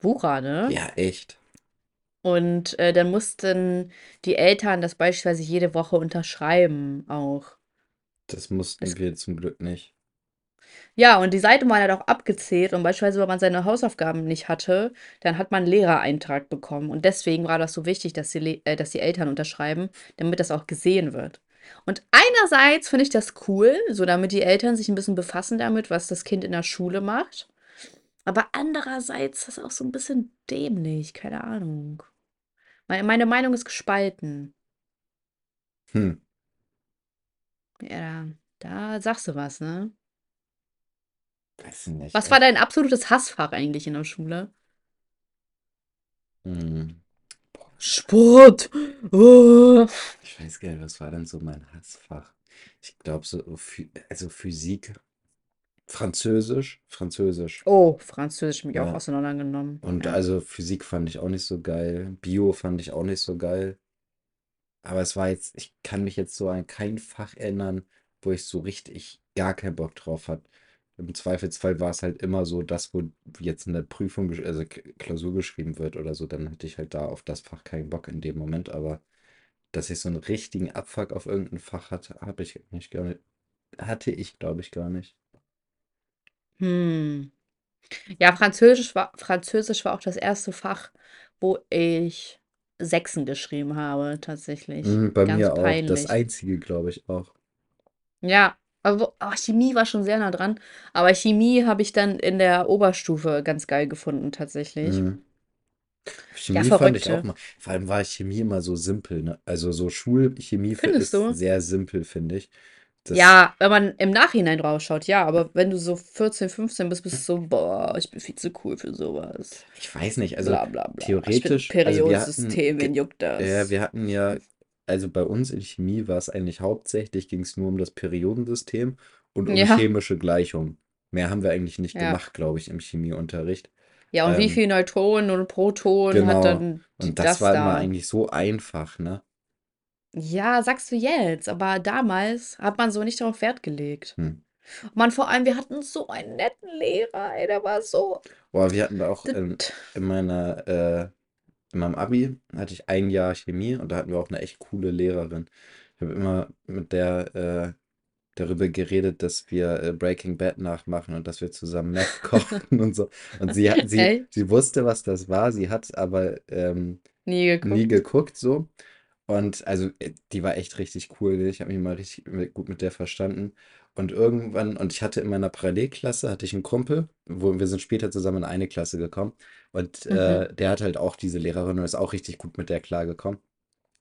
Wucher, ne? Ja, echt. Und äh, dann mussten die Eltern das beispielsweise jede Woche unterschreiben auch. Das mussten Es- wir zum Glück nicht. Ja, und die Seiten waren ja auch abgezählt und beispielsweise, wenn man seine Hausaufgaben nicht hatte, dann hat man einen Lehrereintrag bekommen. Und deswegen war das so wichtig, dass die, Le äh, dass die Eltern unterschreiben, damit das auch gesehen wird. Und einerseits finde ich das cool, so damit die Eltern sich ein bisschen befassen damit, was das Kind in der Schule macht. Aber andererseits ist das auch so ein bisschen dämlich, keine Ahnung. Meine, Meinung ist gespalten. Hm. Ja, da sagst du was, ne? Weiß ich nicht. Was war dein absolutes Hassfach eigentlich in der Schule? Hm. Sport. Oh. Ich weiß gar nicht, was war denn so mein Hassfach? Ich glaube so, Phy- also Physik, Französisch, Französisch. Oh, Französisch mich auch Ja. auseinandergenommen. Und Ja. also Physik fand ich auch nicht so geil. Bio fand ich auch nicht so geil. Aber es war jetzt, ich kann mich jetzt so an kein Fach erinnern, wo ich so richtig gar keinen Bock drauf hatte. Im Zweifelsfall war es halt immer so, das, wo jetzt in der Prüfung, gesch- also K- Klausur geschrieben wird oder so, dann hatte ich halt da auf das Fach keinen Bock in dem Moment. Aber dass ich so einen richtigen Abfuck auf irgendein Fach hatte, habe ich nicht gar nicht, hatte ich, glaube ich, gar nicht. Hm. Ja, Französisch war, Französisch war auch das erste Fach, wo ich Sechsen geschrieben habe, tatsächlich. Mhm, bei Ganz mir auch. Das peinlich. einzige, glaube ich, auch. Ja, aber wo- oh, Chemie war schon sehr nah dran. Aber Chemie habe ich dann in der Oberstufe ganz geil gefunden, tatsächlich. Mhm. Chemie fand ich Verrückte. auch mal. Vor allem war Chemie immer so simpel, ne? Also so Schulchemie fi- Findest ist du? sehr simpel, finde ich. Das, Ja, wenn man im Nachhinein rausschaut, ja, aber wenn du so 14, 15 bist, bist du so, boah, ich bin viel zu cool für sowas. ich weiß nicht, also Bla bla bla. theoretisch, also wir hatten, Periodensystem, wen ge- juckt das? ja, wir hatten ja, also bei uns in Chemie war es eigentlich hauptsächlich, ging es nur um das Periodensystem und um Ja. chemische Gleichungen. Mehr haben wir eigentlich nicht Ja. gemacht, glaube ich, im Chemieunterricht. Ja, und wie Ähm, viel Neutronen und Protonen genau. hat dann die- Und das das war immer da? eigentlich so einfach, ne? Ja, sagst du jetzt, aber damals hat man so nicht darauf Wert gelegt. Hm. Und man vor allem, wir hatten so einen netten Lehrer, ey, der war so. Boah, wir hatten da auch in, in meiner, äh, in meinem Abi hatte ich ein Jahr Chemie und da hatten wir auch eine echt coole Lehrerin. Ich habe immer mit der, äh, darüber geredet, dass wir äh, Breaking Bad nachmachen und dass wir zusammen Meth kochen und so. Und sie, hat, sie, Echt? sie wusste, was das war, sie hat aber ähm, Nie nie geguckt. geguckt so. Und also, äh, die war echt richtig cool. Ich habe mich mal richtig mit, gut mit der verstanden. Und irgendwann, und ich hatte in meiner Parallelklasse, hatte ich einen Kumpel, wo wir sind später zusammen in eine Klasse gekommen. Und Mhm. äh, der hat halt auch diese Lehrerin und ist auch richtig gut mit der klargekommen.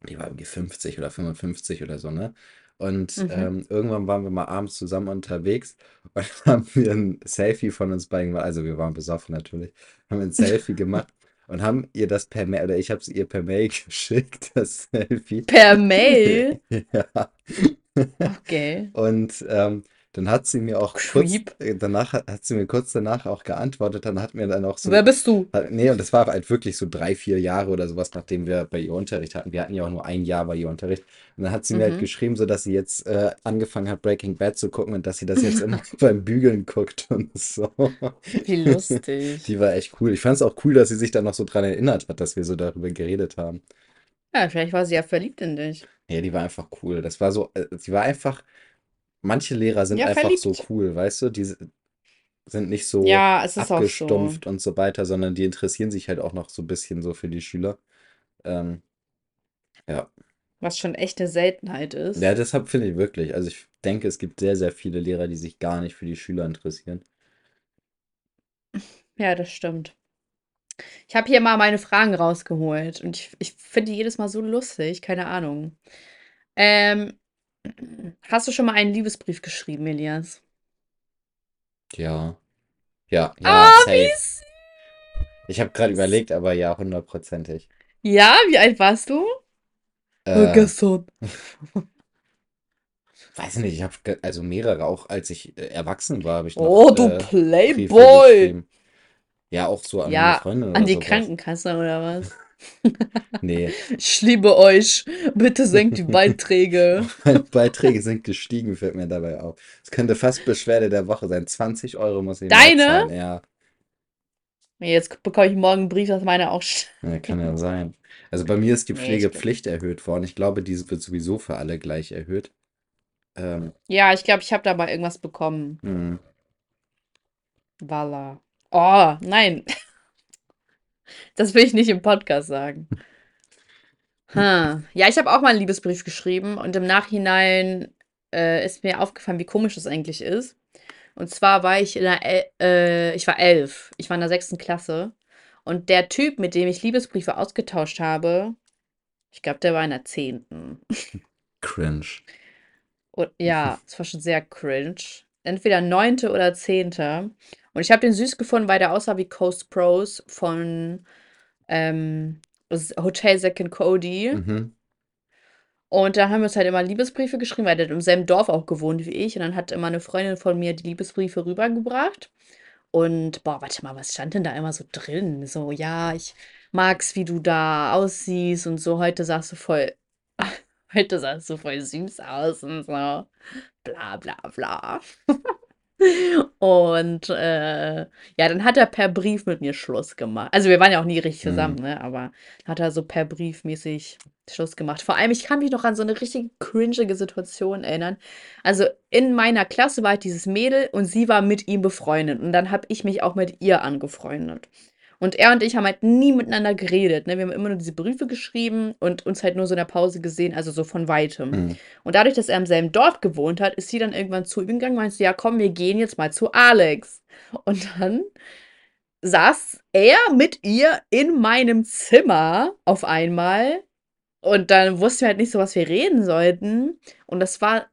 Die war irgendwie 50 oder 55 oder so, ne? Und Mhm. ähm, irgendwann waren wir mal abends zusammen unterwegs und haben wir ein Selfie von uns beiden gemacht. Also wir waren besoffen natürlich. Haben ein Selfie gemacht und haben ihr das per Mail, oder ich habe es ihr per Mail geschickt, das Selfie. Per Mail? Ja. Okay. Und ähm, dann hat sie mir auch kurz Creep. äh, danach hat, sie mir kurz danach auch geantwortet, dann hat mir dann auch so Wer bist du? hat- Nee, und das war halt wirklich so drei, vier Jahre oder sowas, nachdem wir bei ihr Unterricht hatten. Wir hatten ja auch nur ein Jahr bei ihr Unterricht. Und dann hat sie mir halt Mhm. geschrieben, so dass sie jetzt äh, angefangen hat, Breaking Bad zu gucken und dass sie das jetzt immer beim Bügeln guckt und so. Wie lustig. Die war echt cool. Ich fand es auch cool, dass sie sich dann noch so dran erinnert hat, dass wir so darüber geredet haben. Ja, vielleicht war sie ja verliebt in dich. Ja, die war einfach cool. Das war so, äh, sie war einfach, manche Lehrer sind Ja, einfach so verliebt. cool, weißt du? Die sind nicht so Ja, es ist auch so. abgestumpft und so weiter, sondern die interessieren sich halt auch noch so ein bisschen so für die Schüler. Ähm, ja. Was schon echte Seltenheit Ja, ist. deshalb finde ich wirklich. Also ich denke, es gibt sehr, sehr viele Lehrer, die sich gar nicht für die Schüler interessieren. Ja, das stimmt. Ich habe hier mal meine Fragen rausgeholt und ich, ich finde die jedes Mal so lustig, keine Ahnung. Ähm, hast du schon mal einen Liebesbrief geschrieben, Elias? Ja. Ja, Ah, ja, wie safe. Ich habe gerade überlegt, aber ja, hundertprozentig. Ja, wie alt warst du? Äh, Äh, gestern. weiß nicht, ich habe also mehrere, auch als ich äh, erwachsen war, habe ich noch Oh, du äh, Playboy. Ja, auch so an meine Ja, Freundin an die sowas. Krankenkasse oder was? Nee, Ich liebe euch. Bitte senkt die Beiträge. meine Beiträge sind gestiegen, fällt mir dabei auf. Es könnte fast Beschwerde der Woche sein. 20 Euro muss ich Deine? zahlen. Ja, Jetzt bekomme ich morgen einen Brief, dass meine auch. ja, kann ja sein. Also bei mir ist die Nee. Pflegepflicht erhöht worden. Ich glaube, die wird sowieso für alle gleich erhöht. Ähm, Ja, ich glaube, ich habe da mal irgendwas bekommen. hm. Voila. Oh, nein. Das will ich nicht im Podcast sagen. Hm. Ja, ich habe auch mal einen Liebesbrief geschrieben und im Nachhinein äh, ist mir aufgefallen, wie komisch das eigentlich ist. Und zwar war ich in der, El äh, ich war elf, ich war in der sechsten Klasse und der Typ, mit dem ich Liebesbriefe ausgetauscht habe, ich glaube, der war in der zehnten. Cringe. Und ja, es war schon sehr cringe. Entweder neunte oder zehnte. Und ich habe den süß gefunden, weil der aussah wie Coast Pros von ähm, Hotel and Cody. Mhm. Und da haben wir uns halt immer Liebesbriefe geschrieben, weil der hat im selben Dorf auch gewohnt wie ich. Und dann hat immer eine Freundin von mir die Liebesbriefe rübergebracht. Und boah, warte mal, was stand denn da immer so drin? So, ja, ich mag's, wie du da aussiehst und so. Heute sahst du voll, heute sahst du voll süß aus und so. Bla bla bla. Und äh, ja, dann hat er per Brief mit mir Schluss gemacht. Also wir waren ja auch nie richtig zusammen, Mhm. ne? Aber hat er so per Brief mäßig Schluss gemacht. Vor allem, ich kann mich noch an so eine richtig cringige Situation erinnern. Also in meiner Klasse war halt dieses Mädel und sie war mit ihm befreundet. Und dann habe ich mich auch mit ihr angefreundet. Und er und ich haben halt nie miteinander geredet. Ne? Wir haben immer nur diese Briefe geschrieben und uns halt nur so in der Pause gesehen, also so von weitem. Mhm. Und dadurch, dass er im selben Dorf gewohnt hat, ist sie dann irgendwann zu ihm gegangen und meinte, ja komm, wir gehen jetzt mal zu Alex. Und dann saß er mit ihr in meinem Zimmer auf einmal. Und dann wussten wir halt nicht so, was wir reden sollten. Und das war,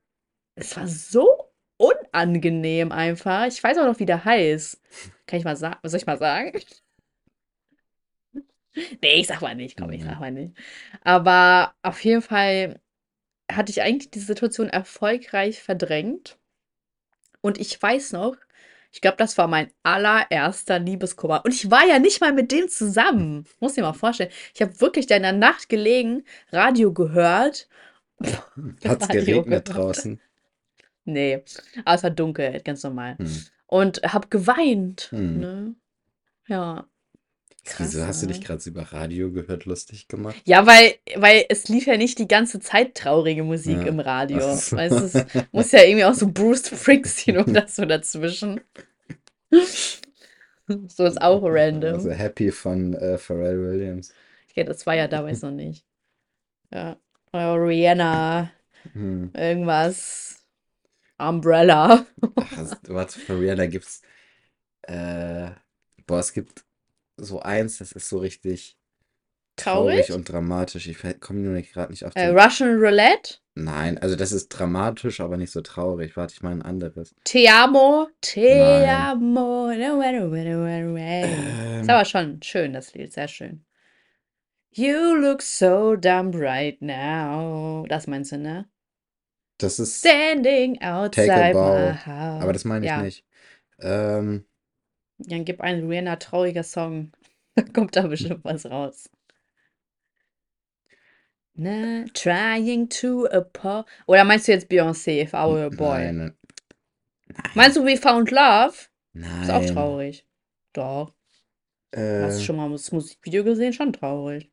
es war so unangenehm einfach. Ich weiß auch noch, wie der heißt. Kann ich mal sagen? Was soll ich mal sagen? Nee, ich sag mal nicht, komm, ich Mhm. sag mal nicht. Aber auf jeden Fall hatte ich eigentlich die Situation erfolgreich verdrängt. Und ich weiß noch, ich glaube, das war mein allererster Liebeskummer. Und ich war ja nicht mal mit dem zusammen. Muss dir mal vorstellen. Ich habe wirklich da in der Nacht gelegen, Radio gehört. Hat's Radio geregnet gehört. draußen? Nee, aber es war dunkel, ganz normal. Hm. Und habe geweint. Hm. Ne? Ja. Krass, Wieso hast du dich gerade über Radio gehört lustig gemacht? Ja, weil, weil es lief ja nicht die ganze Zeit traurige Musik Ja. im Radio. so. Du, es muss ja irgendwie auch so Bruce Springsteen oder so dazwischen. So ist auch random. Also Happy von äh, Pharrell Williams. Okay, das war ja damals noch nicht. Ja. Oder Rihanna, Hm. irgendwas. Umbrella. Ach, warte, von Rihanna gibt's. Äh, boah, es gibt so eins, das ist so richtig traurig Traurig? und dramatisch. Ich komme nur gerade nicht auf Äh, den. Russian Roulette? Nein, also das ist dramatisch, aber nicht so traurig. Warte, ich meine ein anderes. Te amo, te Nein. amo. what. Ist Ähm, aber schon schön, das Lied, sehr schön. You look so dumb right now. Das meinst du, ne? das ist Standing Take a outside my house. Aber das meine ich Ja, nicht. Ähm, dann gib einen Rihanna trauriger Song. Da kommt da bestimmt was raus. Na, trying to apo Oder meinst du jetzt Beyoncé, If I Were a Boy? nein, Meinst du We Found Love? Ist auch nein. traurig. Doch. Hast du Äh, schon mal das Musikvideo gesehen? Schon traurig.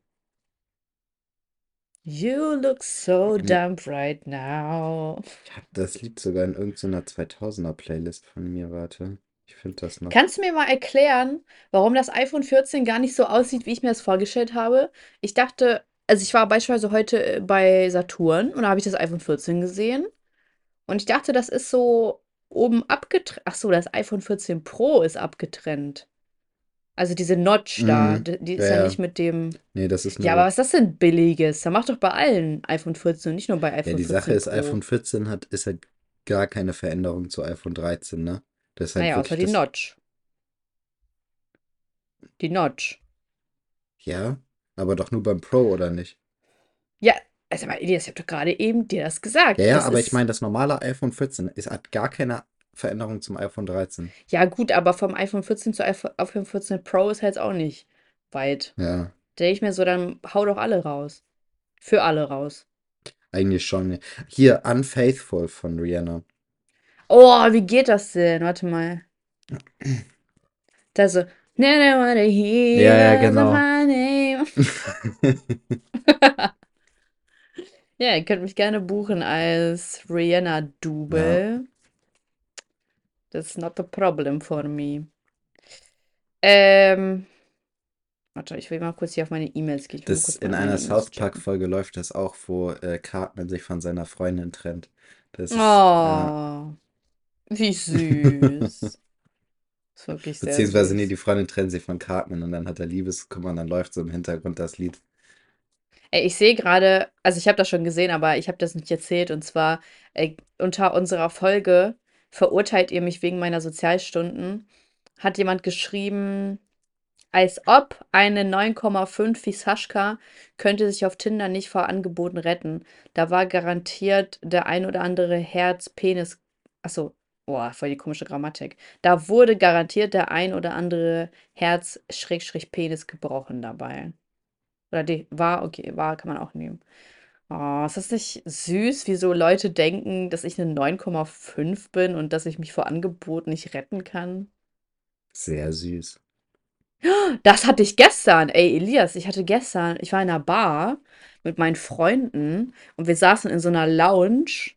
You look so dumb right now. ich habe das Lied sogar in irgendeiner 2000er Playlist von mir. Warte, ich finde das noch. Kannst du mir mal erklären, warum das iPhone 14 gar nicht so aussieht, wie ich mir das vorgestellt habe? Ich dachte, also ich war beispielsweise heute äh, bei Saturn und da habe ich das iPhone 14 gesehen und ich dachte, das ist so oben abgetrennt. Ach so, das iPhone 14 Pro ist abgetrennt. Also diese Notch da, Mhm. die ist Ja, ja ja. nicht mit dem. Nee, das ist Ja, aber nur. was ist das denn Billiges? Da macht doch bei allen iPhone 14, nicht nur bei Ja, iPhone die Sache 14 ist, Pro. iPhone 14 hat, ist halt gar keine Veränderung zu iPhone 13, ne? Das ist halt Naja, außer die das. Notch. Die Notch. Ja, aber doch nur beim Pro, oder nicht? Ja, also mal, Elias, ich habe doch gerade eben dir das gesagt. Ja, ja, Das aber ich ist. meine, das normale iPhone 14 ist, hat gar keine Veränderung zum iPhone 13. Ja, gut, aber vom iPhone 14 zu iPhone iPhone 14 Pro ist jetzt auch nicht weit. Ja, Da denke ich mir so, dann hau doch alle raus. Für alle raus. eigentlich schon. Hier, Unfaithful von Rihanna. Oh, wie geht das denn? Warte mal. Da so. Ja, ja, genau. Ja, ihr könnt mich gerne buchen als Ja, Rihanna-Double. That's not a problem for me. Ähm, warte, ich will mal kurz hier auf meine E-Mails gehen. Das in einer South. Park-Folge läuft das auch, wo äh, Cartman sich von seiner Freundin trennt. Das ist, ja. Wie süß. Ist wirklich sehr Beziehungsweise, nee, süß. die Freundin trennt sich von Cartman und dann hat er Liebeskummer und dann läuft so im Hintergrund das Lied. Ey, ich sehe gerade, also ich habe das schon gesehen, aber ich habe das nicht erzählt. Und zwar äh, unter unserer Folge verurteilt ihr mich wegen meiner Sozialstunden, hat jemand geschrieben, als ob eine 9,5 wie Sascha könnte sich auf Tinder nicht vor Angeboten retten. Da war garantiert der ein oder andere Herz, Penis. Achso, boah, voll die komische Grammatik. Da wurde garantiert der ein oder andere Herz, Schrägstrich, Penis gebrochen dabei. Oder die war, okay, war kann man auch nehmen. Oh, ist das nicht süß, wie so Leute denken, dass ich eine 9,5 bin und dass ich mich vor Angeboten nicht retten kann? Sehr süß. Das hatte ich gestern. Ey, Elias, ich hatte gestern, ich war in einer Bar mit meinen Freunden und wir saßen in so einer Lounge.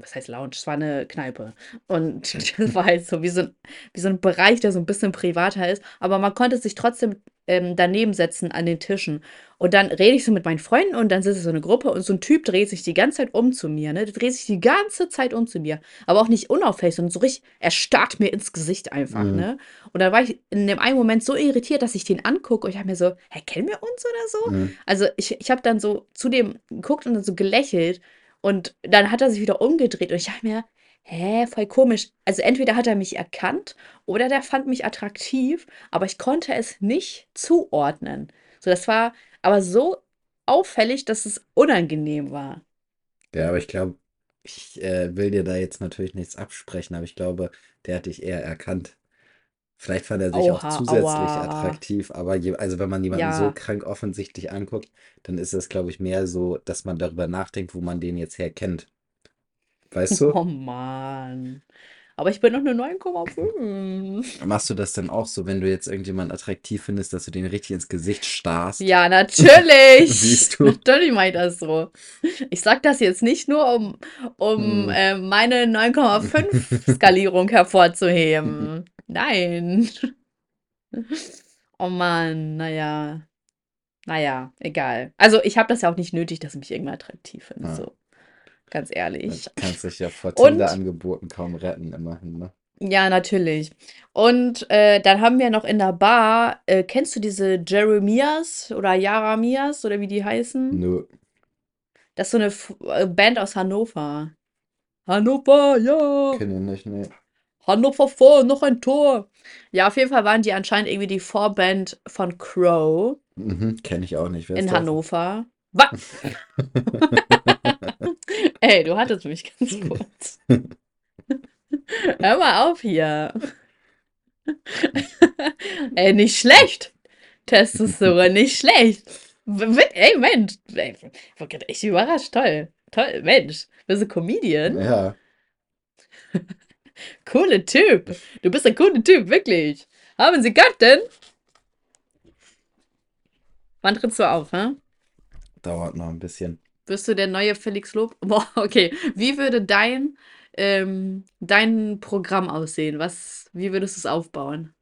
Was heißt Lounge? Es war eine Kneipe. Und das war halt so wie so ein, wie so ein Bereich, der so ein bisschen privater ist. Aber man konnte sich trotzdem ähm, daneben setzen an den Tischen. Und dann rede ich so mit meinen Freunden und dann sitzt so eine Gruppe und so ein Typ dreht sich die ganze Zeit um zu mir. Ne? Der dreht sich die ganze Zeit um zu mir. Aber auch nicht unauffällig, sondern so richtig, er starrt mir ins Gesicht einfach. Mhm. Ne? Und dann war ich in dem einen Moment so irritiert, dass ich den angucke und ich habe mir so, hä, kennen wir uns oder so? Mhm. Also ich, ich habe dann so zu dem geguckt und dann so gelächelt und dann hat er sich wieder umgedreht und ich dachte mir, hä, voll komisch. Also entweder hat er mich erkannt oder der fand mich attraktiv, aber ich konnte es nicht zuordnen. So, das war aber so auffällig, dass es unangenehm war. Ja, aber ich glaube, ich äh, will dir da jetzt natürlich nichts absprechen, aber ich glaube, der hat dich eher erkannt. Vielleicht fand er sich auch Oha, zusätzlich aua. attraktiv, aber je, also wenn man jemanden so Ja. krank offensichtlich anguckt, dann ist es, glaube ich, mehr so, dass man darüber nachdenkt, wo man den jetzt herkennt. Weißt du? Oh Mann. Aber ich bin noch eine 9,5. Machst du das denn auch so, wenn du jetzt irgendjemanden attraktiv findest, dass du den richtig ins Gesicht starrst? Ja, natürlich. Siehst du? Natürlich mache ich das so. Ich sag das jetzt nicht nur, um, um Hm. äh, meine 9,5 Skalierung hervorzuheben. Nein. Oh Mann, naja. Naja, egal. Also ich habe das ja auch nicht nötig, dass mich irgendwer attraktiv findet. Ja. So. Ganz ehrlich. Du kannst dich ja vor Tinder-Angeboten kaum retten, immerhin, ne? Ja, natürlich. Und äh, dann haben wir noch in der Bar, äh, kennst du diese Jeremias oder Jaramias oder wie die heißen? Nö. Das ist so eine F äh, Band aus Hannover. Hannover, ja. Kenn ich nicht, nee. Hannover vor, noch ein Tor. Ja, auf jeden Fall waren die anscheinend irgendwie die Vorband von Crow Mhm, kenn ich auch nicht. Wer in? Hannover. Was? Ey, du hattest mich ganz kurz. Hör mal auf hier. Ey, nicht schlecht. Testosteron, nicht schlecht. Ey, Mensch. Ey, ich war gerade echt überrascht. Toll. Toll, Mensch. Bist du Comedian? Ja, Cooler Typ. Du bist ein cooler Typ, wirklich. Haben Sie Garten? Wann trittst du auf, hä? dauert noch ein bisschen. Wirst du der neue Felix Lob? Boah, okay. Wie würde dein, ähm, dein Programm aussehen? Was, wie würdest du es aufbauen?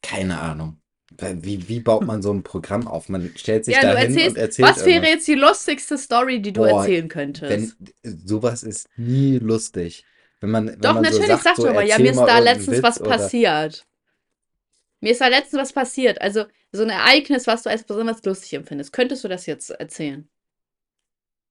Keine Ahnung. Wie, wie baut man so ein Programm auf? Man stellt sich Ja, da hin und erzählt was wäre jetzt die lustigste Story, die du Boah, erzählen könntest? Wenn, sowas ist nie lustig. Wenn man, wenn Doch, man so natürlich, sagt, sag so, doch mal, ja, mir ist da letztens Witz was oder- passiert. Mir ist da letztens was passiert. Also, so ein Ereignis, was du als besonders lustig empfindest. Könntest du das jetzt erzählen?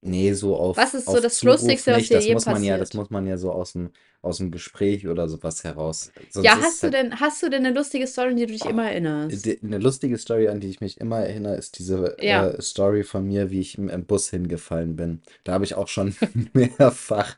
Nee, so auf, Was ist so das Zuruf Lustigste, was dir Das je muss man ja, das passiert? muss man ja so aus dem, aus dem Gespräch oder sowas heraus. Sonst Ja, hast du halt, denn, hast du denn eine lustige Story, an die du dich immer erinnerst? Eine lustige Story, an die ich mich immer erinnere, ist diese Ja. äh, Story von mir, wie ich im, im Bus hingefallen bin. Da habe ich auch schon mehrfach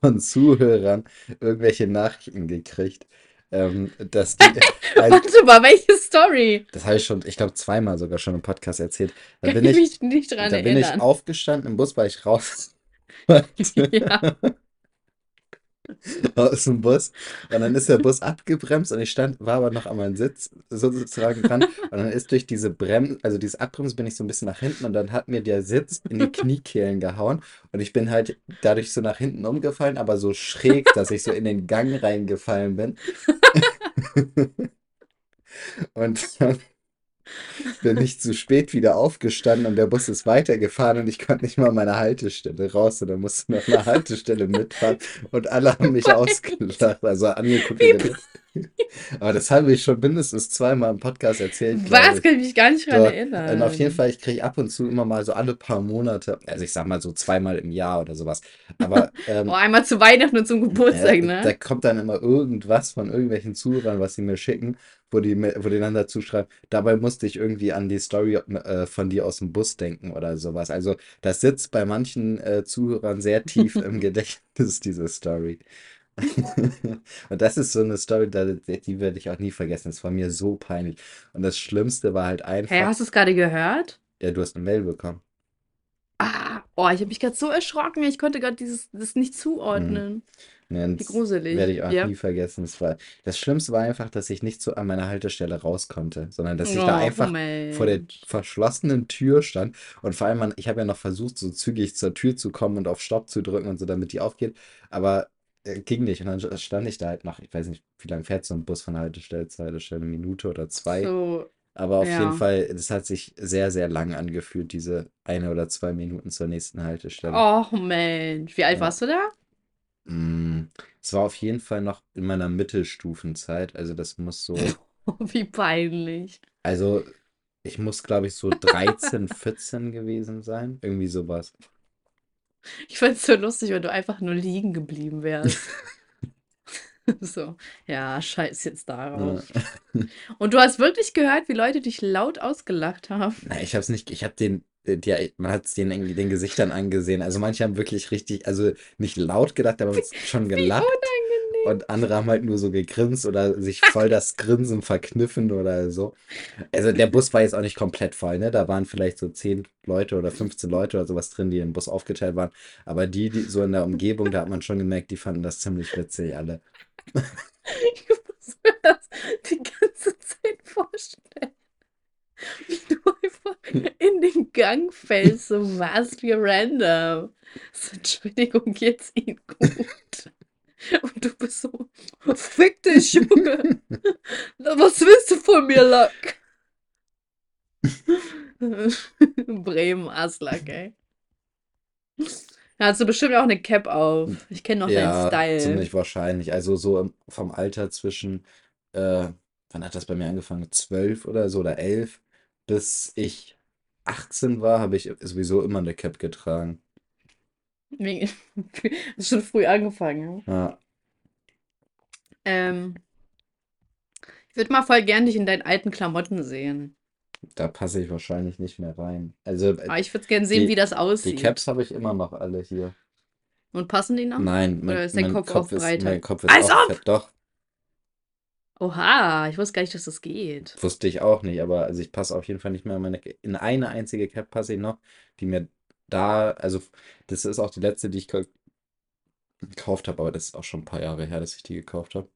von Zuhörern irgendwelche Nachrichten gekriegt, ähm, dass die, also, Warte mal, welche Story? das habe ich schon, ich glaube, zweimal sogar schon im Podcast erzählt. Da bin ich ich, mich nicht dran da bin ich erinnern. aufgestanden im Bus, weil ich raus Ja. aus dem Bus. Und dann ist der Bus abgebremst und ich stand, war aber noch an meinem Sitz sozusagen dran. Und dann ist durch diese Bremse, also dieses Abbremsen bin ich so ein bisschen nach hinten und dann hat mir der Sitz in die Kniekehlen gehauen. Und ich bin halt dadurch so nach hinten umgefallen, aber so schräg, dass ich so in den Gang reingefallen bin. Und dann bin ich zu spät wieder aufgestanden und der Bus ist weitergefahren und ich konnte nicht mal meine Haltestelle raus und dann musste noch eine Haltestelle mitfahren und alle haben mich ausgelacht, also angeguckt. wie Aber das habe ich schon mindestens zweimal im Podcast erzählt, Was? Kann ich mich gar nicht dran erinnern. und auf jeden Fall, ich kriege ab und zu immer mal so alle paar Monate, also ich sag mal so zweimal im Jahr oder sowas. Aber ähm, Oh, einmal zu Weihnachten und zum Geburtstag, ja, ne? da kommt dann immer irgendwas von irgendwelchen Zuhörern, was sie mir schicken, wo die, wo die dann dazu schreiben, dabei musste ich irgendwie an die Story äh, von dir aus dem Bus denken oder sowas. Also das sitzt bei manchen äh, Zuhörern sehr tief im Gedächtnis, diese Story. Und das ist so eine Story, da- die werde ich auch nie vergessen. Das war mir so peinlich. Und das Schlimmste war halt Hey, einfach, hast du es gerade gehört? ja, du hast eine Mail bekommen. Ah, oh, ich habe mich gerade so erschrocken, ich konnte gerade dieses das nicht zuordnen. Ja, und Wie das gruselig. Werde ich auch Ja. nie vergessen. Das, war, das Schlimmste war einfach, dass ich nicht so an meiner Haltestelle raus konnte, sondern dass ich da Oh, einfach vor der Mensch. verschlossenen Tür stand. Und vor allem, ich habe ja noch versucht, so zügig zur Tür zu kommen und auf Stopp zu drücken und so, damit die aufgeht. Aber ging nicht. Und dann stand ich da halt noch, ich weiß nicht, wie lange fährt so ein Bus von Haltestelle zu Haltestelle, eine Minute oder zwei. So, Aber auf ja. jeden Fall, das hat sich sehr, sehr lang angefühlt, diese eine oder zwei Minuten zur nächsten Haltestelle. oh Mensch. Wie alt Ja. warst du da? Mm, Es war auf jeden Fall noch in meiner Mittelstufenzeit. Also das muss so, Wie peinlich. also ich muss, glaube ich, so 13, 14 gewesen sein. Irgendwie sowas. Ich fand es so lustig, wenn du einfach nur liegen geblieben wärst. So, ja, scheiß jetzt darauf. Ja. Und du hast wirklich gehört, wie Leute dich laut ausgelacht haben. Nein, ich habe es nicht, ich habe den, äh, der, man hat es den irgendwie den Gesichtern angesehen. Also manche haben wirklich richtig, also nicht laut gedacht, aber schon Wie gelacht. Und andere haben halt nur so gegrinst oder sich voll das Grinsen verkniffen oder so. Also der Bus war jetzt auch nicht komplett voll, ne? Da waren vielleicht so 10 Leute oder 15 Leute oder sowas drin, die im Bus aufgeteilt waren. Aber die, die so in der Umgebung, da hat man schon gemerkt, die fanden das ziemlich witzig alle. Ich muss mir das die ganze Zeit vorstellen. Wie du einfach in den Gang fällst, so was für random. So, Entschuldigung, geht's Ihnen gut? Und du bist so, fick dich, Junge. Was willst du von mir, Lack? Bremen, Aslak, ey. Da hast du bestimmt auch eine Cap auf. Ich kenne noch deinen Ja, Style. ziemlich wahrscheinlich. Also so im, vom Alter zwischen, äh, wann hat das bei mir angefangen? 12 oder so oder 11, bis ich 18 war, habe ich sowieso immer eine Cap getragen. Wegen- Ist schon früh angefangen. Ja. Ja, Ähm, ich würde mal voll gern dich in deinen alten Klamotten sehen. da passe ich wahrscheinlich nicht mehr rein. Also äh, Aber ich würde gern sehen, die, wie das die aussieht. Caps habe ich immer noch alle hier. Und passen die noch? Nein, Oder mein, ist dein mein Kopf, Kopf auch ist, breiter? mein Kopf ist Als auch ob! fett. Doch, Oha, ich wusste gar nicht, dass das geht. wusste ich auch nicht, aber also ich passe auf jeden Fall nicht mehr in meine, in eine einzige Cap passe ich noch, die mir da, also das ist auch die letzte, die ich ge- gekauft habe, aber das ist auch schon ein paar Jahre her, dass ich die gekauft habe.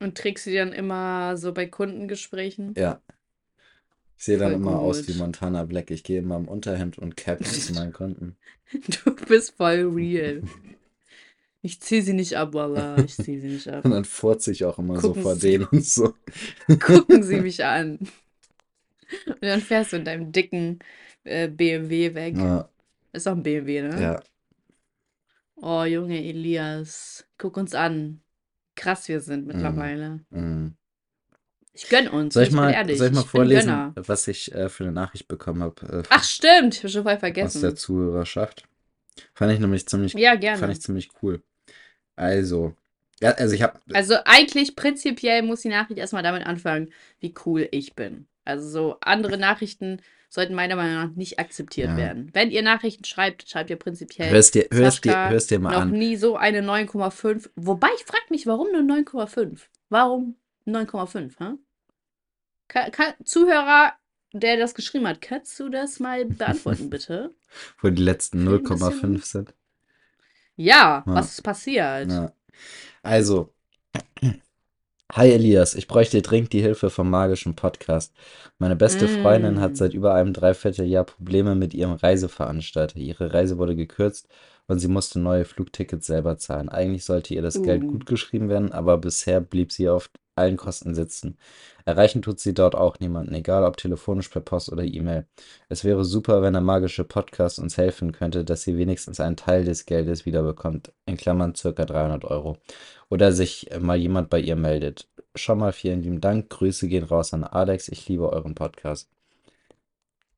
Und trägst du die dann immer so bei Kundengesprächen? Ja, ich sehe dann immer aus wie gut. Montana Black. Ich gehe immer im Unterhemd und Cap zu meinen Kunden. Du bist voll real. Ich zieh sie nicht ab, Wallah. Ich zieh sie nicht ab. Und dann furze ich auch immer so Gucken vor Sie, denen und so. gucken sie mich an. Und dann fährst du in deinem dicken äh, BMW weg. Ja, Ist auch ein BMW, ne? ja. Oh, Junge Elias, guck uns an. Krass wir sind Mm, mittlerweile. mm. Ich gönn uns, Soll ich Ich bin mal, ehrlich. soll ich mal Ich bin vorlesen, was ich äh, für eine Nachricht bekommen habe äh, Ach, stimmt. Ich hab schon voll aus der vergessen. Zuhörerschaft? Fand ich nämlich ziemlich, Ja, fand gerne. ich ziemlich cool. Also, ja, also ich habe, Also eigentlich prinzipiell muss die Nachricht erstmal damit anfangen, wie cool ich bin. Also so andere Nachrichten sollten meiner Meinung nach nicht akzeptiert ja, werden. Wenn ihr Nachrichten schreibt, schreibt ihr prinzipiell hörst dir, hörst dir, hörst dir mal noch an. nie so eine 9,5. Wobei ich frage mich, warum nur 9,5? Warum 9,5? hä? Ka- ka- Zuhörer, der das geschrieben hat, kannst du das mal beantworten, bitte? Wo die letzten Fehlt ein bisschen. 0,5 sind. Ja, Ja, was ist passiert? ja. Also, Hi Elias, ich bräuchte dringend die Hilfe vom magischen Podcast. Meine beste Freundin hat Mm. seit über einem Dreivierteljahr Probleme mit ihrem Reiseveranstalter. Ihre Reise wurde gekürzt und sie musste neue Flugtickets selber zahlen. Eigentlich sollte ihr das Geld Uh. gutgeschrieben werden, aber bisher blieb sie auf allen Kosten sitzen. Erreichen tut sie dort auch niemanden, egal ob telefonisch, per Post oder E-Mail. Es wäre super, wenn der magische Podcast uns helfen könnte, dass sie wenigstens einen Teil des Geldes wiederbekommt, in Klammern circa 300 Euro. Oder sich äh, mal jemand bei ihr meldet. Schon mal vielen lieben Dank. Grüße gehen raus an Alex. Ich liebe euren Podcast.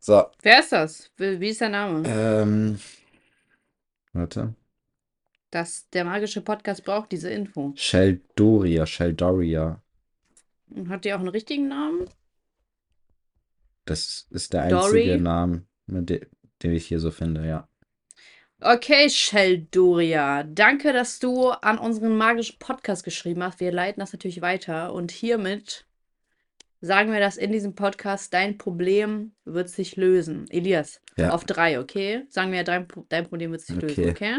So, Wer ist das? Wie ist der Name? ähm, warte. Das, der magische Podcast braucht diese Info. Sheldoria, Sheldoria. Und Hat die auch einen richtigen Namen? Das ist der einzige Dory? Name, den ich hier so finde, ja. Okay, Sheldoria. Danke, dass du an unseren magischen Podcast geschrieben hast. Wir leiten das natürlich weiter. Und hiermit sagen wir, dass in diesem Podcast dein Problem wird sich lösen. Elias, Ja, auf drei, okay? Sagen wir, dein, dein Problem wird sich lösen, okay. okay?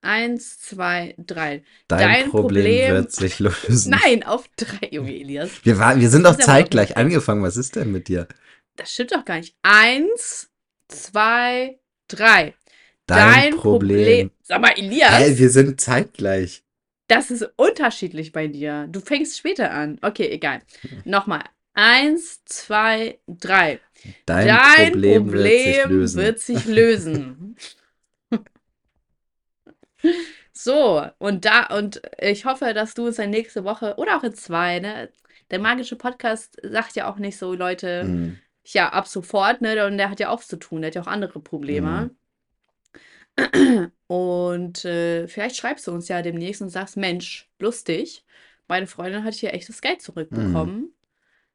Eins, zwei, drei. Dein Dein Problem Problem. wird sich lösen. Nein, auf drei, Junge Elias. Wir, waren, wir sind doch zeitgleich angefangen. Was ist denn mit dir? Das stimmt doch gar nicht. Eins, zwei, drei. Dein Dein Problem. Problem. Sag mal, Elias, wir sind zeitgleich. das ist unterschiedlich bei dir. Du fängst später an. Okay, egal. Nochmal. Eins, zwei, drei. Dein, Dein Problem, wird sich Problem lösen. wird sich lösen. So, und da, und ich hoffe, dass du es dann nächste Woche oder auch in zwei, ne? Der magische Podcast sagt ja auch nicht so, Leute, Mm, ja, ab sofort, ne? Und der hat ja auch zu tun, der hat ja auch andere Probleme. mm. Und äh, vielleicht schreibst du uns ja demnächst und sagst, Mensch, lustig, meine Freundin hat hier echtes Geld Mm. zurückbekommen.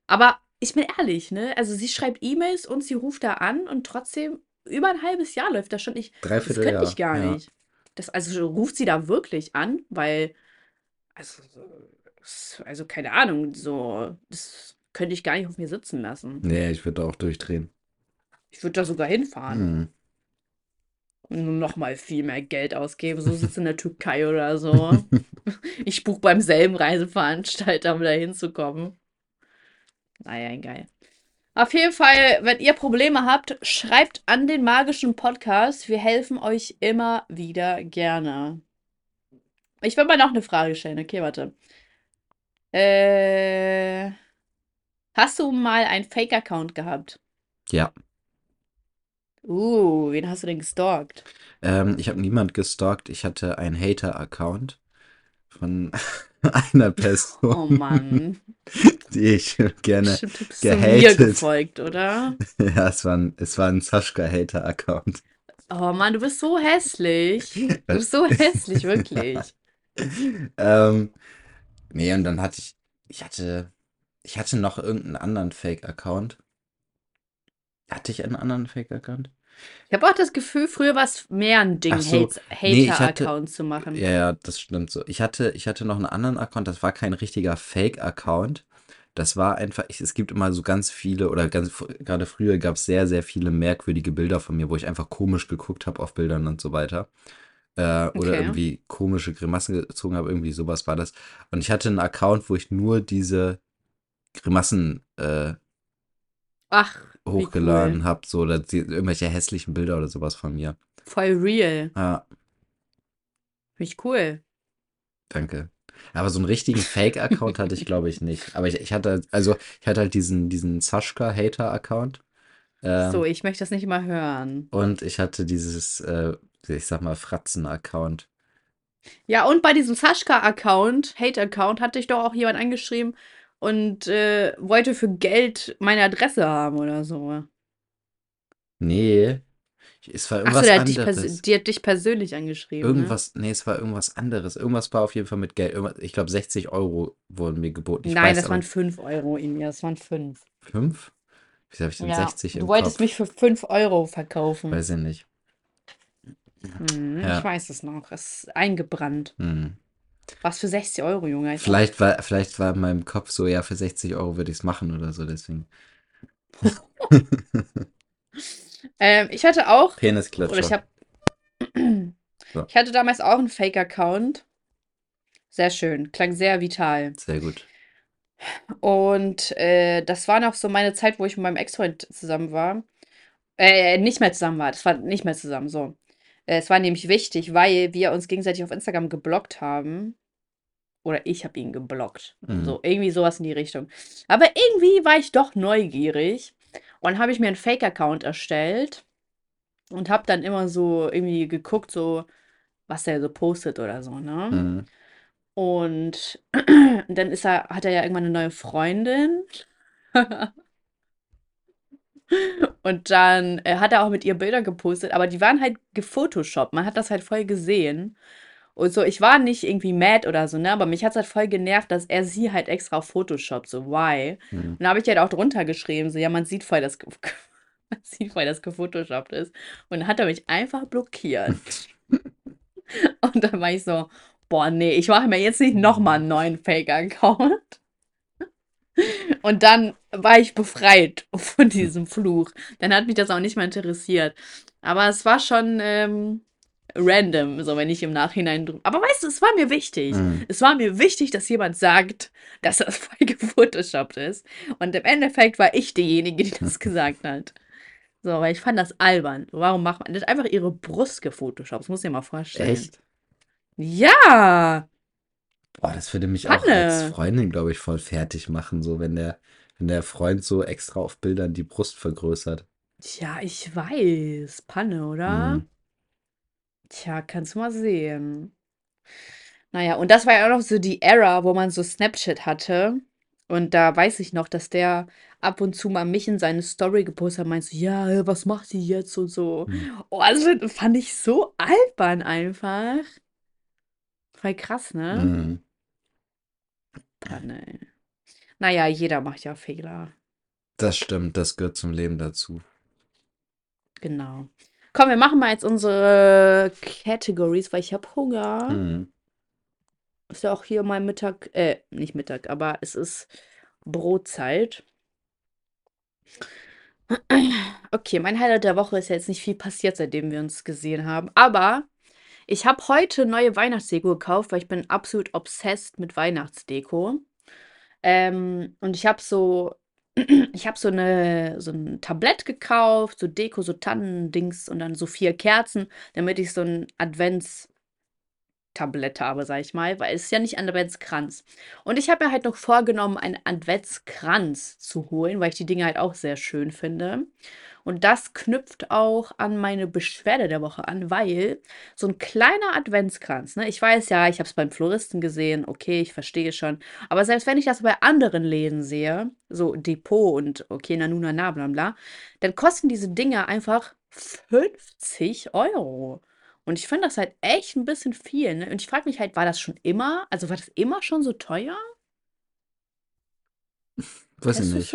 Aber ich bin ehrlich, ne? Also sie schreibt E-Mails und sie ruft da an und trotzdem über ein halbes Jahr läuft das schon. Ich, das könnte ich gar Ja. nicht. Das, also ruft sie da wirklich an, weil, Also, so- also keine Ahnung, so, das könnte ich gar nicht auf mir sitzen lassen. Nee, ich würde auch durchdrehen. Ich würde da sogar hinfahren Hm. Und nur noch mal viel mehr Geld ausgeben. So sitze in der Türkei oder so. Ich buche beim selben Reiseveranstalter, um da hinzukommen. Naja, geil. Auf jeden Fall, wenn ihr Probleme habt, schreibt an den magischen Podcast. Wir helfen euch immer wieder gerne. Ich will mal noch eine Frage stellen. Okay, warte. Äh, hast du mal einen Fake-Account gehabt? Ja. Uh, wen hast du denn gestalkt? Ähm, ich habe niemand gestalkt. Ich hatte einen Hater-Account von einer Oh Person, Mann. die ich gerne. Bestimmt bist du mir gehatet. gefolgt, oder? Ja, es war ein, es war ein Sascha-Hater-Account. Oh Mann, du bist so hässlich. Du bist so hässlich, wirklich. Ähm, nee, und dann hatte ich, ich hatte, ich hatte noch irgendeinen anderen Fake-Account. Hatte ich einen anderen Fake-Account? Ich habe auch das Gefühl, früher war es mehr ein Ding, so. Hates- Nee, Hater-Account zu machen. Ja, ja, das stimmt so. Ich hatte, ich hatte noch einen anderen Account, das war kein richtiger Fake-Account. Das war einfach, ich, es gibt immer so ganz viele, oder ganz, gerade früher gab es sehr, sehr viele merkwürdige Bilder von mir, wo ich einfach komisch geguckt habe auf Bildern und so weiter. Äh, oder Okay. irgendwie komische Grimassen gezogen habe, irgendwie sowas war das. Und ich hatte einen Account, wo ich nur diese Grimassen äh, Ach, hochgeladen cool. habe, so, oder irgendwelche hässlichen Bilder oder sowas von mir. Voll real. Ja, Finde ich cool. Danke. Aber so einen richtigen Fake-Account hatte ich, glaube ich, nicht. Aber ich, ich hatte, also ich hatte halt diesen, diesen Sascha-Hater-Account. Ähm, So, ich möchte das nicht mal hören. und ich hatte dieses, äh, ich sag mal, Fratzen-Account. Ja, und bei diesem Sascha-Account, Hate-Account, hatte ich doch auch jemand angeschrieben und äh, wollte für Geld meine Adresse haben oder so. Nee, es war irgendwas der hat dich, anderes. pers die hat dich persönlich angeschrieben. Irgendwas, nee, es war irgendwas anderes. Irgendwas war auf jeden Fall mit Geld. Ich glaube, 60 Euro wurden mir geboten. Ne? Ich Nein, weiß das waren 5 Euro in mir. Das waren 5. fünf? Wieso habe ich denn Ja, 60 du im wolltest Kopf? mich für 5 Euro verkaufen. Weiß ich nicht. Hm, Ja. Ich weiß es noch. Es ist eingebrannt. Hm. Was für 60 Euro, Junge. Ich Vielleicht war, vielleicht war in meinem Kopf so, ja, für 60 Euro würde ich es machen oder so, deswegen. Ähm, ich hatte auch, oder ich Penisklatscher. habe, So. ich hatte damals auch einen Fake-Account. Sehr schön, klang sehr vital. Sehr gut. Und äh, das war noch so meine Zeit, wo ich mit meinem Ex-Freund zusammen war. Äh, nicht mehr zusammen war. Das war nicht mehr zusammen, so. Äh, es war nämlich wichtig, weil wir uns gegenseitig auf Instagram geblockt haben. Oder ich habe ihn geblockt. Mhm. So, irgendwie sowas in die Richtung. Aber irgendwie war ich doch neugierig. Und habe ich mir einen Fake-Account erstellt. Und habe dann immer so irgendwie geguckt, so, was der so postet oder so, ne? Mhm. Und dann ist er, hat er ja irgendwann eine neue Freundin. Und dann äh, hat er auch mit ihr Bilder gepostet, aber die waren halt gefotoshoppt. Man hat das halt voll gesehen. Und so, ich war nicht irgendwie mad oder so, ne? Aber mich hat es halt voll genervt, dass er sie halt extra auf Photoshop, so why? Mhm. Und da habe ich halt auch drunter geschrieben, so, ja, man sieht voll, dass, man sieht voll, dass gefotoshoppt ist. Und dann hat er mich einfach blockiert. Und dann war ich so, boah, nee, ich mache mir jetzt nicht nochmal einen neuen Fake-Account. Und dann war ich befreit von diesem Fluch. Dann hat mich das auch nicht mehr interessiert. Aber es war schon ähm, random, so wenn ich im Nachhinein drüber. Aber weißt du, es war mir wichtig. Mhm. Es war mir wichtig, dass jemand sagt, dass das voll gefotoshoppt ist. Und im Endeffekt war ich diejenige, die das gesagt hat. So, weil ich fand das albern. Warum macht man das? Einfach ihre Brust gefotoshoppt. Das muss ich dir mal vorstellen. Echt? Ja! Boah, das würde mich auch als Panne. Freundin, glaube ich, voll fertig machen, so wenn der, wenn der Freund so extra auf Bildern die Brust vergrößert. Tja, ich weiß. Panne, oder? Mhm. Tja, kannst du mal sehen. Naja, und das war ja auch noch so die Era, wo man so Snapchat hatte. Und da weiß ich noch, dass der ab und zu mal mich in seine Story gepostet hat, meint so, ja, äh, was macht die jetzt und so. Mhm. Oh, also fand ich so albern einfach. Voll krass, ne? Mhm. Panne. ey. Naja, jeder macht ja Fehler. Das stimmt, das gehört zum Leben dazu. Genau. Komm, wir machen mal jetzt unsere Categories, weil ich habe Hunger. Mhm. Ist ja auch hier mal Mittag, äh, nicht Mittag, aber es ist Brotzeit. Okay, mein Highlight der Woche ist ja jetzt nicht viel passiert, seitdem wir uns gesehen haben. Aber ich habe heute neue Weihnachtsdeko gekauft, weil ich bin absolut obsessed mit Weihnachtsdeko. Ähm, und ich habe so, ich habe so eine, so ein Tablett gekauft, so Deko, so Tannendings und dann so vier Kerzen, damit ich so ein Advents Tablette habe, sage ich mal, weil es ist ja nicht Adventskranz. Und ich habe mir halt noch vorgenommen, einen Adventskranz zu holen, weil ich die Dinge halt auch sehr schön finde. Und das knüpft auch an meine Beschwerde der Woche an, weil so ein kleiner Adventskranz, ne, ich weiß ja, ich habe es beim Floristen gesehen, okay, ich verstehe schon, aber selbst wenn ich das bei anderen Läden sehe, so Depot und okay, Nanuna, na, bla, bla, dann kosten diese Dinge einfach 50 Euro. Und ich finde das halt echt ein bisschen viel, ne? Und ich frage mich halt, war das schon immer also, war das immer schon so teuer? Weiß ich nicht.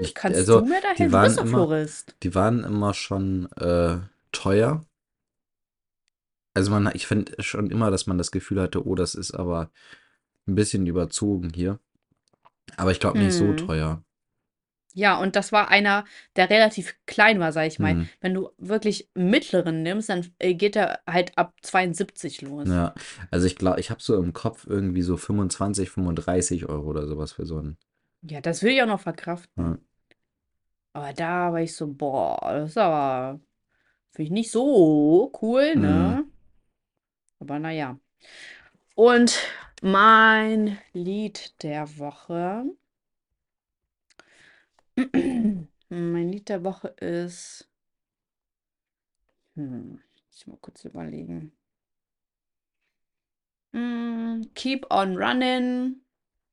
Ich, Kannst also, du mir da die helfen? Du bist doch Florist. die waren immer schon äh, teuer. Also man, ich finde schon immer, dass man das Gefühl hatte, oh, das ist aber ein bisschen überzogen hier. Aber ich glaube nicht so Mhm. teuer. Ja, und das war einer, der relativ klein war, sage ich mal. Hm. Wenn du wirklich mittleren nimmst, dann äh, geht er halt ab 72 los. Ja, also ich glaube, ich habe so im Kopf irgendwie so 25, 35 Euro oder sowas für so einen. Ja, das will ich auch noch verkraften. Ja. Aber da war ich so, boah, das ist aber, finde ich nicht so cool, ne? Aber naja. Und mein Lied der Woche. Mein Lied der Woche ist. Hm, muss mal kurz überlegen. Mm, Keep on Running.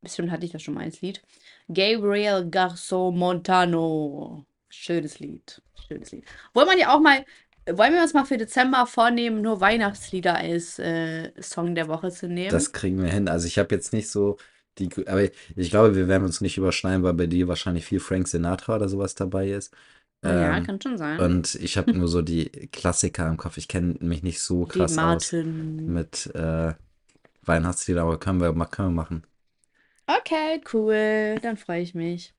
Bestimmt hatte ich das schon mal als Lied. Gabriel Garso Montano. Schönes Lied. Schönes Lied. Wollen wir ja auch mal. Wollen wir uns mal für Dezember vornehmen, nur Weihnachtslieder als äh, Song der Woche zu nehmen? Das kriegen wir hin. Also ich habe jetzt nicht so die, aber ich glaube, wir werden uns nicht überschneiden, weil bei dir wahrscheinlich viel Frank Sinatra oder sowas dabei ist. ja, Ähm, kann schon sein. und ich habe nur so die Klassiker im Kopf. Ich kenne mich nicht so krass aus Martin. mit äh, Weihnachtslieder, aber können wir, können wir machen. Okay, cool. Dann freue ich mich.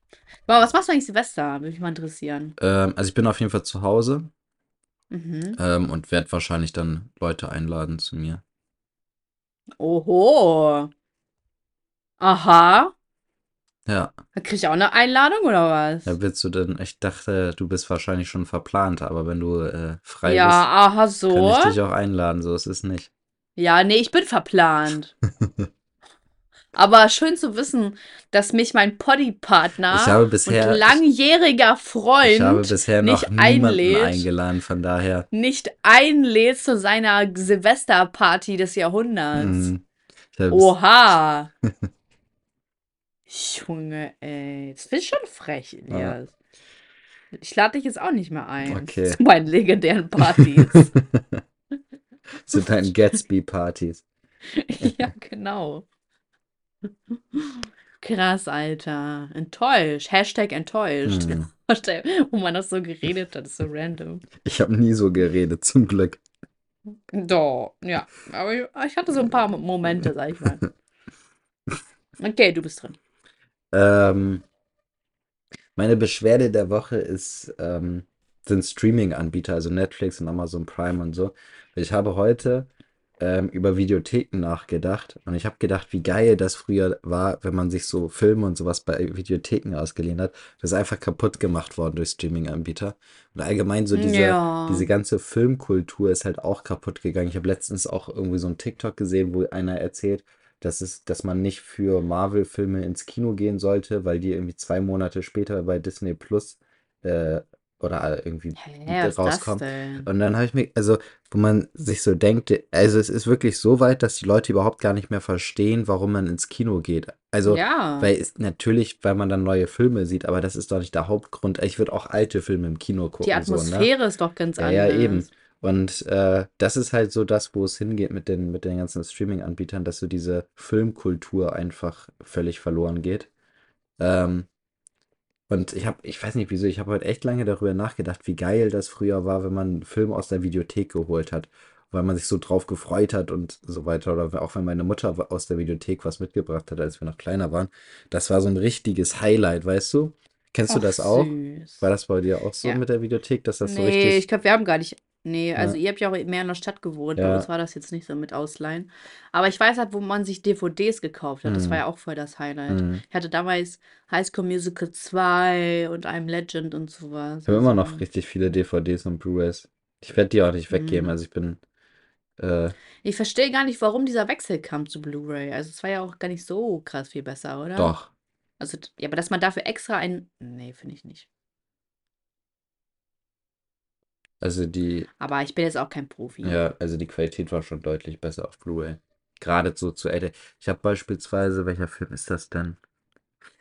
Wow, was machst du eigentlich Silvester? Würde mich mal interessieren. Ähm, also ich bin auf jeden Fall zu Hause Mhm. ähm, und werde wahrscheinlich dann Leute einladen zu mir. Oho. Aha. Ja, Da kriege ich auch eine Einladung oder was? da willst du denn, ich dachte, du bist wahrscheinlich schon verplant, aber wenn du äh, frei Ja, bist, aha, kann so. ich dich auch einladen, so ist es nicht. Ja, nee, ich bin verplant. Aber schön zu wissen, dass mich mein Poddy-Partner und langjähriger ich habe Freund bisher noch nicht einlädt, eingeladen, von daher, nicht einlädt zu seiner Silvesterparty des Jahrhunderts. mh, ich habe bis, Oha. Junge, ey. Das ist schon frech, ja, Elias. Ich lade dich jetzt auch nicht mehr ein okay. zu meinen legendären Partys. Zu deinen Gatsby-Partys. Ja, genau. Krass, Alter. Enttäuscht. Hashtag enttäuscht. Hm. Wo man das so geredet hat, ist so random. Ich habe nie so geredet, zum Glück. Doch, ja. Aber ich, ich hatte so ein paar Mo- Momente, sag ich mal. Okay, du bist drin. Ähm, meine Beschwerde der Woche ist, ähm, sind Streaming-Anbieter, also Netflix und Amazon Prime und so. Ich habe heute ähm, über Videotheken nachgedacht und ich habe gedacht, wie geil das früher war, wenn man sich so Filme und sowas bei Videotheken ausgeliehen hat. Das ist einfach kaputt gemacht worden durch Streaming-Anbieter. Und allgemein so diese, diese Ja. ganze Filmkultur ist halt auch kaputt gegangen. Ich habe letztens auch irgendwie so ein TikTok gesehen, wo einer erzählt, dass es, dass man nicht für Marvel-Filme ins Kino gehen sollte, weil die irgendwie zwei Monate später bei Disney Plus äh, oder irgendwie Hä, ist das rauskommen. Und dann habe ich mir, also, wo man sich so denkt, also es ist wirklich so weit, dass die Leute überhaupt gar nicht mehr verstehen, warum man ins Kino geht. Also, Ja. weil es natürlich, weil man dann neue Filme sieht, aber das ist doch nicht der Hauptgrund. Ich würde auch alte Filme im Kino Die gucken, so, ne? Atmosphäre ist doch ganz Ja, ja, eben. Und äh, das ist halt so das, wo es hingeht mit den, mit den ganzen Streaming-Anbietern, dass so diese Filmkultur einfach völlig verloren geht. Ähm, und ich habe, ich weiß nicht wieso, ich habe heute echt lange darüber nachgedacht, wie geil das früher war, wenn man einen Film aus der Videothek geholt hat. weil man sich so drauf gefreut hat und so weiter. Oder auch wenn meine Mutter aus der Videothek was mitgebracht hat, als wir noch kleiner waren. Das war so ein richtiges Highlight, weißt du? Kennst du Ach, das auch? süß. War das bei dir auch so Ja. mit der Videothek, dass das so Nee, richtig. ich glaube, wir haben gar nicht. Nee, also Ja, ihr habt ja auch mehr in der Stadt gewohnt. Bei ja, uns war das jetzt nicht so mit Ausleihen. Aber ich weiß halt, wo man sich DVDs gekauft hat. Das war hm, ja auch voll das Highlight. hm. Ich hatte damals High School Musical 2 und I'm Legend und sowas. Ich habe immer noch Also, richtig viele DVDs und Blu-rays. Ich werde die auch nicht weggeben. hm. Also ich bin, äh, Ich verstehe gar nicht, warum dieser Wechsel kam zu Blu-ray. Also es war ja auch gar nicht so krass viel besser, oder? doch. Also, ja, aber dass man dafür extra ein. Nee, finde ich nicht. Also die, Aber ich bin jetzt auch kein Profi. ja, also die Qualität war schon deutlich besser auf Blu-ray. Gerade so zu älter. Ich habe beispielsweise, welcher Film ist das denn?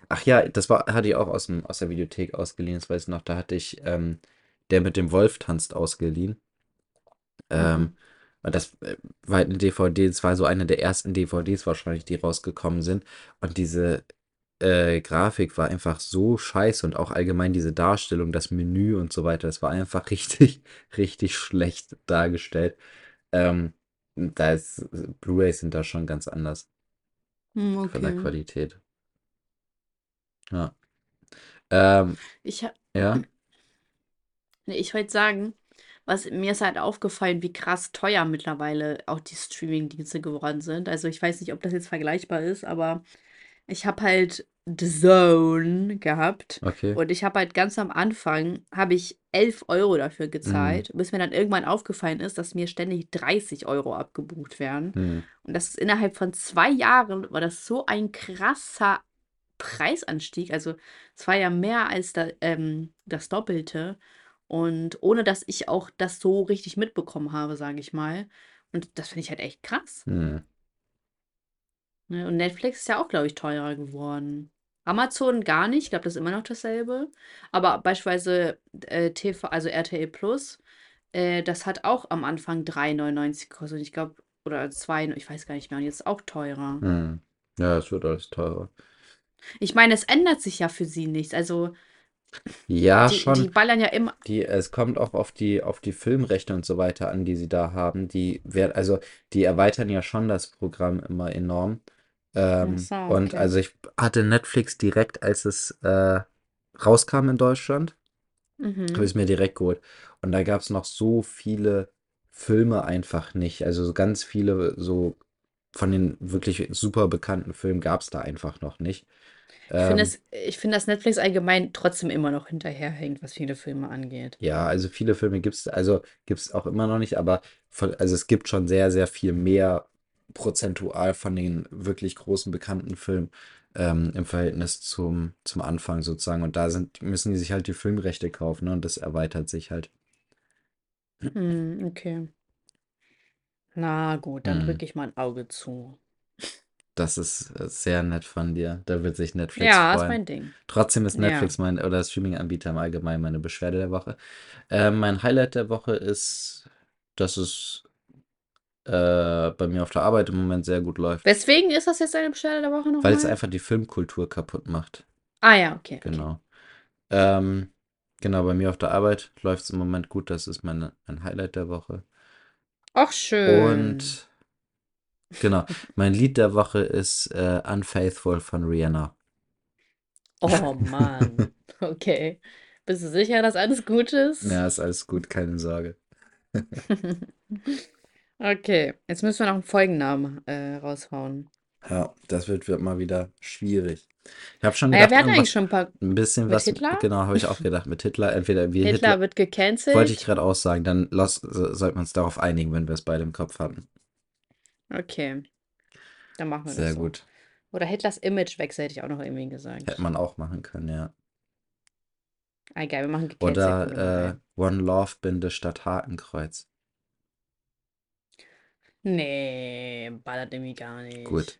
Ach ja, das war, hatte ich auch aus dem, aus der Videothek ausgeliehen, das weiß ich noch. Da hatte ich ähm, Der mit dem Wolf tanzt ausgeliehen. Ähm, Mhm. und das äh, war halt eine DVD, das war so eine der ersten DVDs wahrscheinlich, die rausgekommen sind. Und diese äh, Grafik war einfach so scheiße und auch allgemein diese Darstellung, das Menü und so weiter, das war einfach richtig, richtig schlecht dargestellt. Ähm, da ist, Blu-rays sind da schon ganz anders Hm, von der okay. Qualität. Ja. Ähm, Ich, ha- ja, nee, ich wollte sagen, was mir ist halt aufgefallen, wie krass teuer mittlerweile auch die Streaming-Dienste geworden sind. Also ich weiß nicht, ob das jetzt vergleichbar ist, aber ich habe halt The Zone gehabt okay. und ich habe halt ganz am Anfang, habe ich 11 Euro dafür Hm, gezahlt, bis mir dann irgendwann aufgefallen ist, dass mir ständig 30 Euro abgebucht werden. hm, Und das ist innerhalb von zwei Jahren, war das so ein krasser Preisanstieg. Also es war ja mehr als da, ähm, das Doppelte. Und ohne dass ich auch das so richtig mitbekommen habe, sage ich mal. Und das finde ich halt echt krass. hm. Ne? Und Netflix ist ja auch, glaube ich, teurer geworden. Amazon gar nicht, ich glaube, das ist immer noch dasselbe. Aber beispielsweise äh, TV, also RTL Plus, äh, das hat auch am Anfang 3,99 gekostet. Ich glaube, oder 2, ich weiß gar nicht mehr. Und jetzt auch teurer. Hm. Ja, es wird alles teurer. Ich meine, es ändert sich ja für sie nichts. Also Ja, die, die schon. ballern ja immer. Die, es kommt auch auf die, auf die Filmrechte und so weiter an, die sie da haben. Die werden, also die erweitern ja schon das Programm immer enorm. Ähm, so, und okay. also ich hatte Netflix direkt, als es äh, rauskam in Deutschland, habe ich Mhm. es mir direkt geholt. Und da gab es noch so viele Filme einfach nicht. Also so ganz viele so von den wirklich super bekannten Filmen gab es da einfach noch nicht. Ich finde Ähm, es, ich finde, dass Netflix allgemein trotzdem immer noch hinterherhängt, was viele Filme angeht. Ja, also viele Filme gibt es, also gibt es auch immer noch nicht, aber von, also es gibt schon sehr, sehr viel mehr prozentual von den wirklich großen bekannten Filmen ähm, im Verhältnis zum, zum Anfang sozusagen. Und da sind, müssen die sich halt die Filmrechte kaufen, ne? Und das erweitert sich halt. Hm, okay. Na gut, dann Hm. drücke ich mal ein Auge zu. Das ist äh, sehr nett von dir. Da wird sich Netflix Ja, ist freuen. mein Ding. Trotzdem ist Ja. Netflix mein, oder Streaming-Anbieter im Allgemeinen meine Beschwerde der Woche. Ähm, mein Highlight der Woche ist, dass es äh, bei mir auf der Arbeit im Moment sehr gut läuft. Weswegen ist das jetzt eine Beschwerde der Woche Weil es nochmal? einfach die Filmkultur kaputt macht. Ah ja, okay, okay. Genau. Ähm, genau, bei mir auf der Arbeit läuft es im Moment gut. Das ist meine, mein Highlight der Woche. Ach, schön. Und genau, mein Lied der Woche ist äh, Unfaithful von Rihanna. Oh Mann. Okay. Bist du sicher, dass alles gut ist? Ja, ist alles gut, keine Sorge. Okay, jetzt müssen wir noch einen Folgennamen äh, raushauen. Ja, das wird, wird mal wieder schwierig. Ich habe schon Naja, gedacht, wir hatten eigentlich irgendwas, schon ein paar. ein bisschen Mit was, Hitler? genau, habe ich auch gedacht, mit Hitler, entweder wir Hitler Hitler, wird wollte ich gecancelt. gerade auch sagen, dann lass, so- sollten wir uns darauf einigen, wenn wir es beide im Kopf hatten. Okay, dann machen wir Sehr das so. gut. Oder Hitlers Imagewechsel hätte ich auch noch irgendwie gesagt. Hätte man auch machen können, ja. Ah, geil, wir machen gecancelt. kommt Oder äh, rein. One Love Binde statt Hakenkreuz. Nee, ballert irgendwie gar Gut. nicht.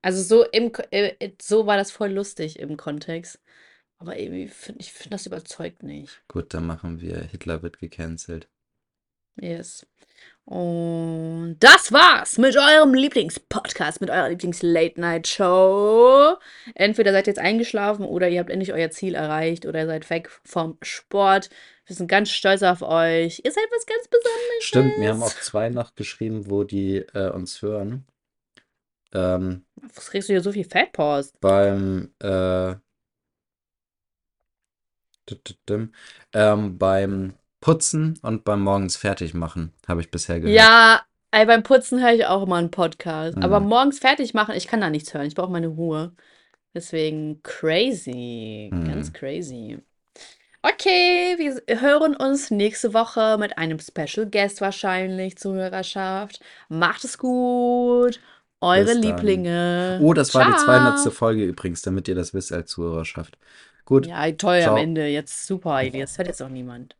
Also so im Ko- äh, äh, so war das voll lustig im Kontext. Aber irgendwie finde ich finde das überzeugt nicht. Gut, dann machen wir Hitler wird gecancelt. Yes. Und das war's mit eurem Lieblingspodcast, mit eurer Lieblings-Late-Night-Show. Entweder seid ihr jetzt eingeschlafen oder ihr habt endlich euer Ziel erreicht oder ihr seid weg vom Sport. Wir sind ganz stolz auf euch. Ihr seid was ganz Besonderes. Stimmt, mir haben auch zwei nachgeschrieben, wo die äh, uns hören. Ähm, Was kriegst du hier so viel Fatpost? beim äh, ähm, beim Putzen und beim morgens fertig machen, habe ich bisher gehört. Ja, ey, beim Putzen höre ich auch immer einen Podcast. Aber Mhm. morgens fertig machen, ich kann da nichts hören. Ich brauche meine Ruhe. Deswegen crazy. Ganz Mhm. crazy. Okay, wir hören uns nächste Woche mit einem Special Guest wahrscheinlich, Zuhörerschaft. Macht es gut. Eure. Lieblinge. Oh, das war die 200. Ciao. Folge übrigens, damit ihr das wisst als Zuhörerschaft. Gut, Ja, toll am ciao. Ende. Jetzt super. Das hört jetzt auch niemand.